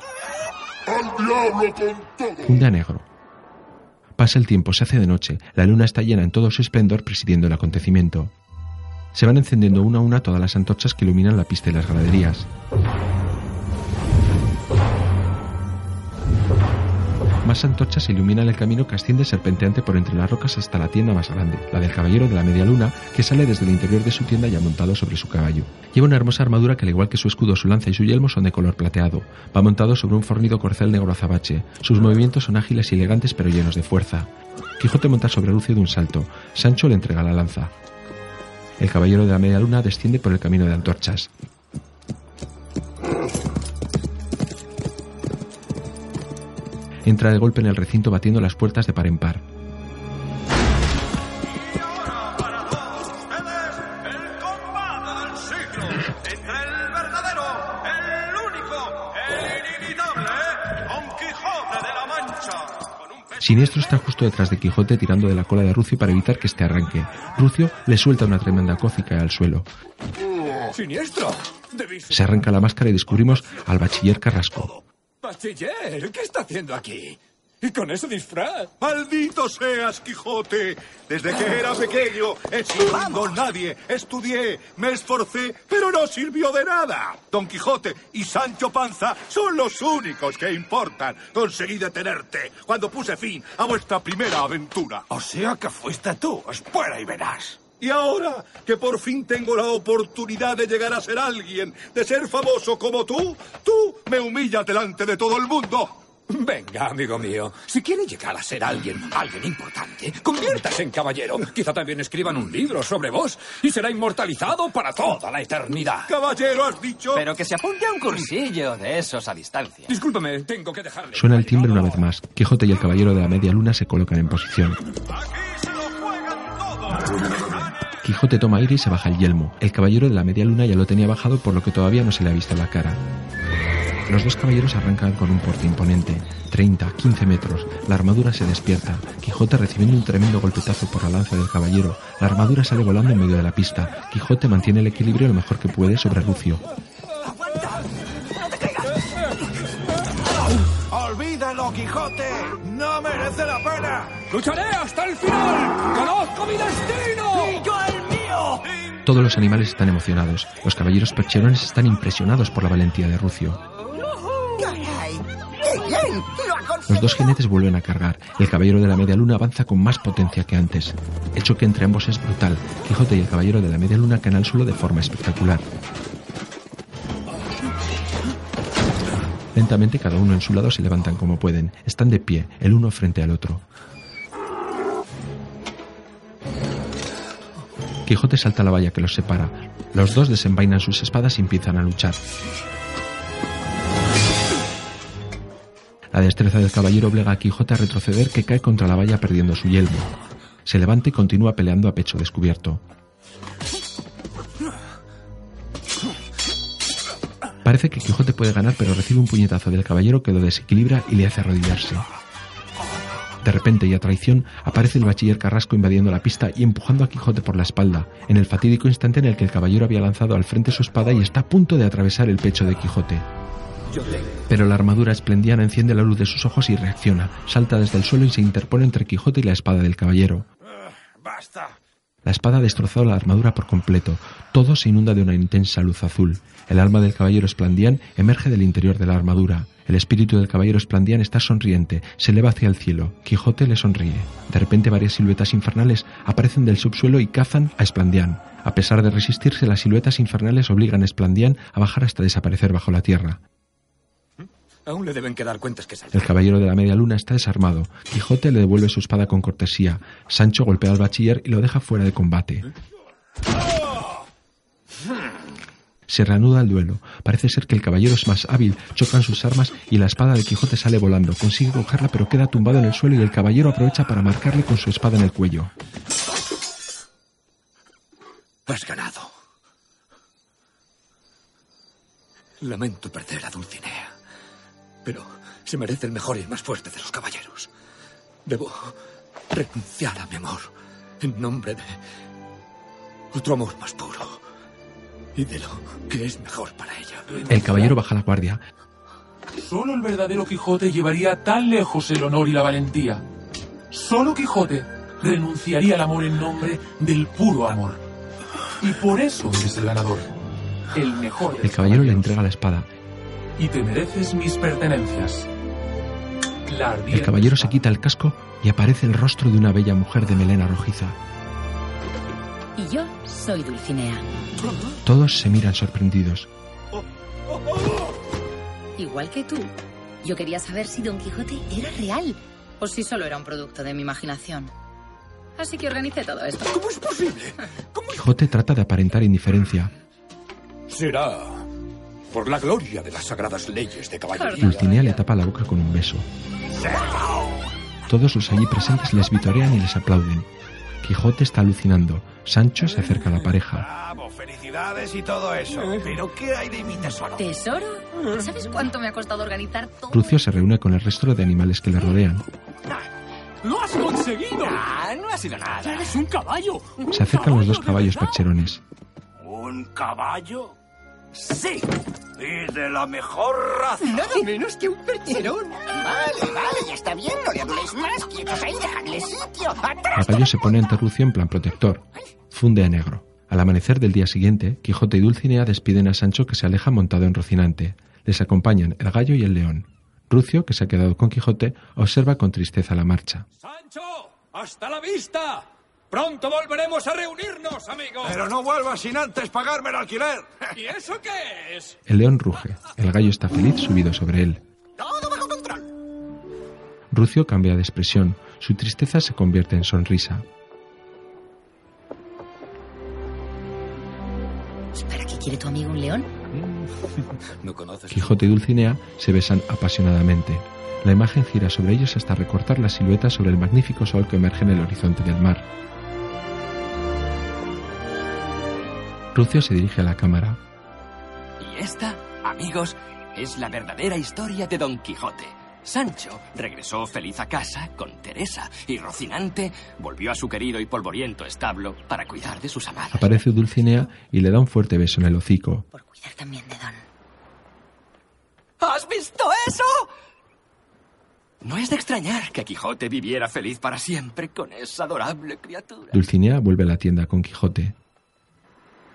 ¡Al diablo con todo! Funde a negro. Pasa el tiempo, se hace de noche. La luna está llena en todo su esplendor presidiendo el acontecimiento. Se van encendiendo una a una todas las antorchas que iluminan la pista y las graderías. Más antorchas iluminan el camino que asciende serpenteante por entre las rocas hasta la tienda más grande, la del caballero de la media luna, que sale desde el interior de su tienda ya montado sobre su caballo. Lleva una hermosa armadura que al igual que su escudo, su lanza y su yelmo son de color plateado. Va montado sobre un fornido corcel negro azabache. Sus movimientos son ágiles y elegantes pero llenos de fuerza. Quijote monta sobre Lucio de un salto. Sancho le entrega la lanza. El caballero de la media luna desciende por el camino de antorchas. Entra de golpe en el recinto batiendo las puertas de par en par. Siniestro está justo detrás de Quijote tirando de la cola de Rucio para evitar que este arranque. Rucio le suelta una tremenda coz y cae al suelo. ¡Siniestro! Se arranca la máscara y descubrimos al bachiller Carrasco. Bachiller, ¿qué está haciendo aquí? ¿Y con ese disfraz? ¡Maldito seas, Quijote! Desde que era pequeño he sido un don nadie. Estudié, me esforcé, pero no sirvió de nada. Don Quijote y Sancho Panza son los únicos que importan. Conseguí detenerte cuando puse fin a vuestra primera aventura. O sea que fuiste tú. Espera y verás. Y ahora que por fin tengo la oportunidad de llegar a ser alguien, de ser famoso como tú, tú me humillas delante de todo el mundo. Venga, amigo mío, si quiere llegar a ser alguien, alguien importante, conviértase en caballero. Quizá también escriban un libro sobre vos y será inmortalizado para toda la eternidad. Caballero, has dicho. Pero que se apunte a un cursillo de esos a distancia. Discúlpame, tengo que dejarle. Suena el timbre una vez más. Quijote y el caballero de la media luna se colocan en posición. Quijote toma aire y se baja el yelmo. El caballero de la media luna ya lo tenía bajado por lo que todavía no se le ha visto la cara. Los dos caballeros arrancan con un porte imponente, 30, 15 metros. La armadura se despierta. Quijote recibiendo un tremendo golpetazo por la lanza del caballero. La armadura sale volando en medio de la pista. Quijote mantiene el equilibrio lo mejor que puede sobre Lucio. ¡Olvídalo, Quijote! ¡No merece la pena! ¡Lucharé hasta el final! ¡Conozco mi destino! Todos los animales están emocionados. Los caballeros percherones están impresionados por la valentía de Rucio. Los dos jinetes vuelven a cargar. El caballero de la media luna avanza con más potencia que antes. El choque entre ambos es brutal. Quijote y el caballero de la media luna caen al suelo de forma espectacular. Lentamente cada uno en su lado se levantan como pueden. Están de pie, el uno frente al otro. Quijote salta la valla que los separa. Los dos desenvainan sus espadas y empiezan a luchar. La destreza del caballero obliga a Quijote a retroceder que cae contra la valla perdiendo su yelmo. Se levanta y continúa peleando a pecho descubierto. Parece que Quijote puede ganar, pero recibe un puñetazo del caballero que lo desequilibra y le hace arrodillarse. De repente y a traición aparece el bachiller Carrasco invadiendo la pista y empujando a Quijote por la espalda, en el fatídico instante en el que el caballero había lanzado al frente su espada y está a punto de atravesar el pecho de Quijote. Pero la armadura esplendiana enciende la luz de sus ojos y reacciona, salta desde el suelo y se interpone entre Quijote y la espada del caballero. ¡Basta! La espada ha destrozado la armadura por completo. Todo se inunda de una intensa luz azul. El alma del caballero Esplandián emerge del interior de la armadura. El espíritu del caballero Esplandián está sonriente, se eleva hacia el cielo. Quijote le sonríe. De repente varias siluetas infernales aparecen del subsuelo y cazan a Esplandián. A pesar de resistirse, las siluetas infernales obligan a Esplandián a bajar hasta desaparecer bajo la tierra. Aún le deben quedar cuentas que. El caballero de la media luna está desarmado. Quijote le devuelve su espada con cortesía. Sancho golpea al bachiller y lo deja fuera de combate. Se reanuda el duelo. Parece ser que el caballero es más hábil. Chocan sus armas y la espada de Quijote sale volando. Consigue cogerla pero queda tumbado en el suelo y el caballero aprovecha para marcarle con su espada en el cuello. Has ganado. Lamento perder a Dulcinea, pero se merece el mejor y el más fuerte de los caballeros. Debo renunciar a mi amor en nombre de otro amor más puro y de lo que es mejor para ella. El caballero baja la guardia. Solo el verdadero Quijote llevaría tan lejos el honor y la valentía. Solo Quijote renunciaría al amor en nombre del puro amor. Y por eso eres el ganador. El mejor. El caballero le entrega la espada. Y te mereces mis pertenencias. La El caballero se quita el casco y aparece el rostro de una bella mujer de melena rojiza. Y yo soy Dulcinea. Todos se miran sorprendidos. Igual que tú. Yo quería saber si Don Quijote era real o si solo era un producto de mi imaginación. Así que organicé todo esto. ¿Cómo es posible? Quijote trata de aparentar indiferencia. Será por la gloria de las sagradas leyes de caballería. Dulcinea le tapa la boca con un beso. Todos los allí presentes les vitorean y les aplauden. Quijote está alucinando. Sancho se acerca a la pareja. Bravo, felicidades y todo eso. Pero ¿qué hay de mi tesoro? ¿Tesoro? ¿Sabes cuánto me ha costado organizar todo? Rucio se reúne con el resto de animales que le rodean. ¡Lo has conseguido! Ah, no ha sido nada. ¡Eres un caballo! Se acercan los dos caballos percherones. ¿Un caballo? Sí. Y de la mejor raza. Nada menos que un percherón. Vale, vale, ya está bien. No le habléis más. Quietos ahí, dejadle sitio. ¡Atrás! Caballo se pone ante Rucio en plan protector. Funde a negro. Al amanecer del día siguiente, Quijote y Dulcinea despiden a Sancho que se aleja montado en Rocinante. Les acompañan el gallo y el león. Rucio, que se ha quedado con Quijote, observa con tristeza la marcha. ¡Sancho! ¡Hasta la vista! Pronto volveremos a reunirnos, amigos. Pero no vuelvas sin antes pagarme el alquiler. ¿Y eso qué es? El león ruge. El gallo está feliz subido sobre él. Rucio cambia de expresión. Su tristeza se convierte en sonrisa. ¿Para qué quiere tu amigo un león? No conoces. Quijote y Dulcinea se besan apasionadamente. La imagen gira sobre ellos hasta recortar la silueta sobre el magnífico sol que emerge en el horizonte del mar. Rucio se dirige a la cámara. Y esta, amigos, es la verdadera historia de Don Quijote. Sancho regresó feliz a casa con Teresa y Rocinante volvió a su querido y polvoriento establo para cuidar de sus amadas. Aparece Dulcinea y le da un fuerte beso en el hocico. Cuidar también de Don. ¿Has visto eso? No es de extrañar que Quijote viviera feliz para siempre con esa adorable criatura. Dulcinea vuelve a la tienda con Quijote.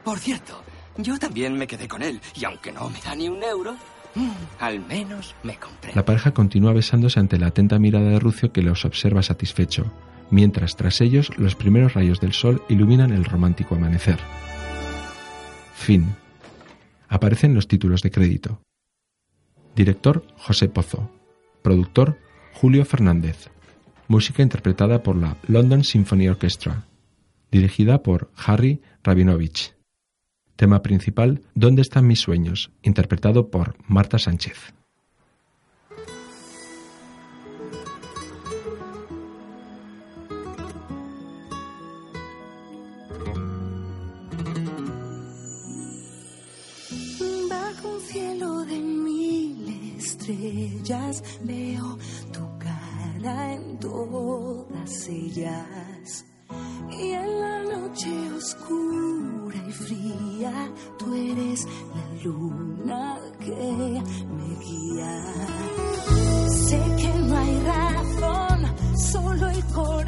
Por cierto, yo también me quedé con él, y aunque no me da ni un euro, mm, al menos me compré. La pareja continúa besándose ante la atenta mirada de Rucio que los observa satisfecho, mientras tras ellos los primeros rayos del sol iluminan el romántico amanecer. Fin. Aparecen los títulos de crédito. Director José Pozo. Productor Julio Fernández. Música interpretada por la London Symphony Orchestra. Dirigida por Harry Rabinovich. Tema principal ¿Dónde están mis sueños? interpretado por Marta Sánchez. Bajo un cielo de mil estrellas veo tu cara en todas ellas. Y en la noche oscura y fría, tú eres la luna que me guía. Sé que no hay razón, solo el corazón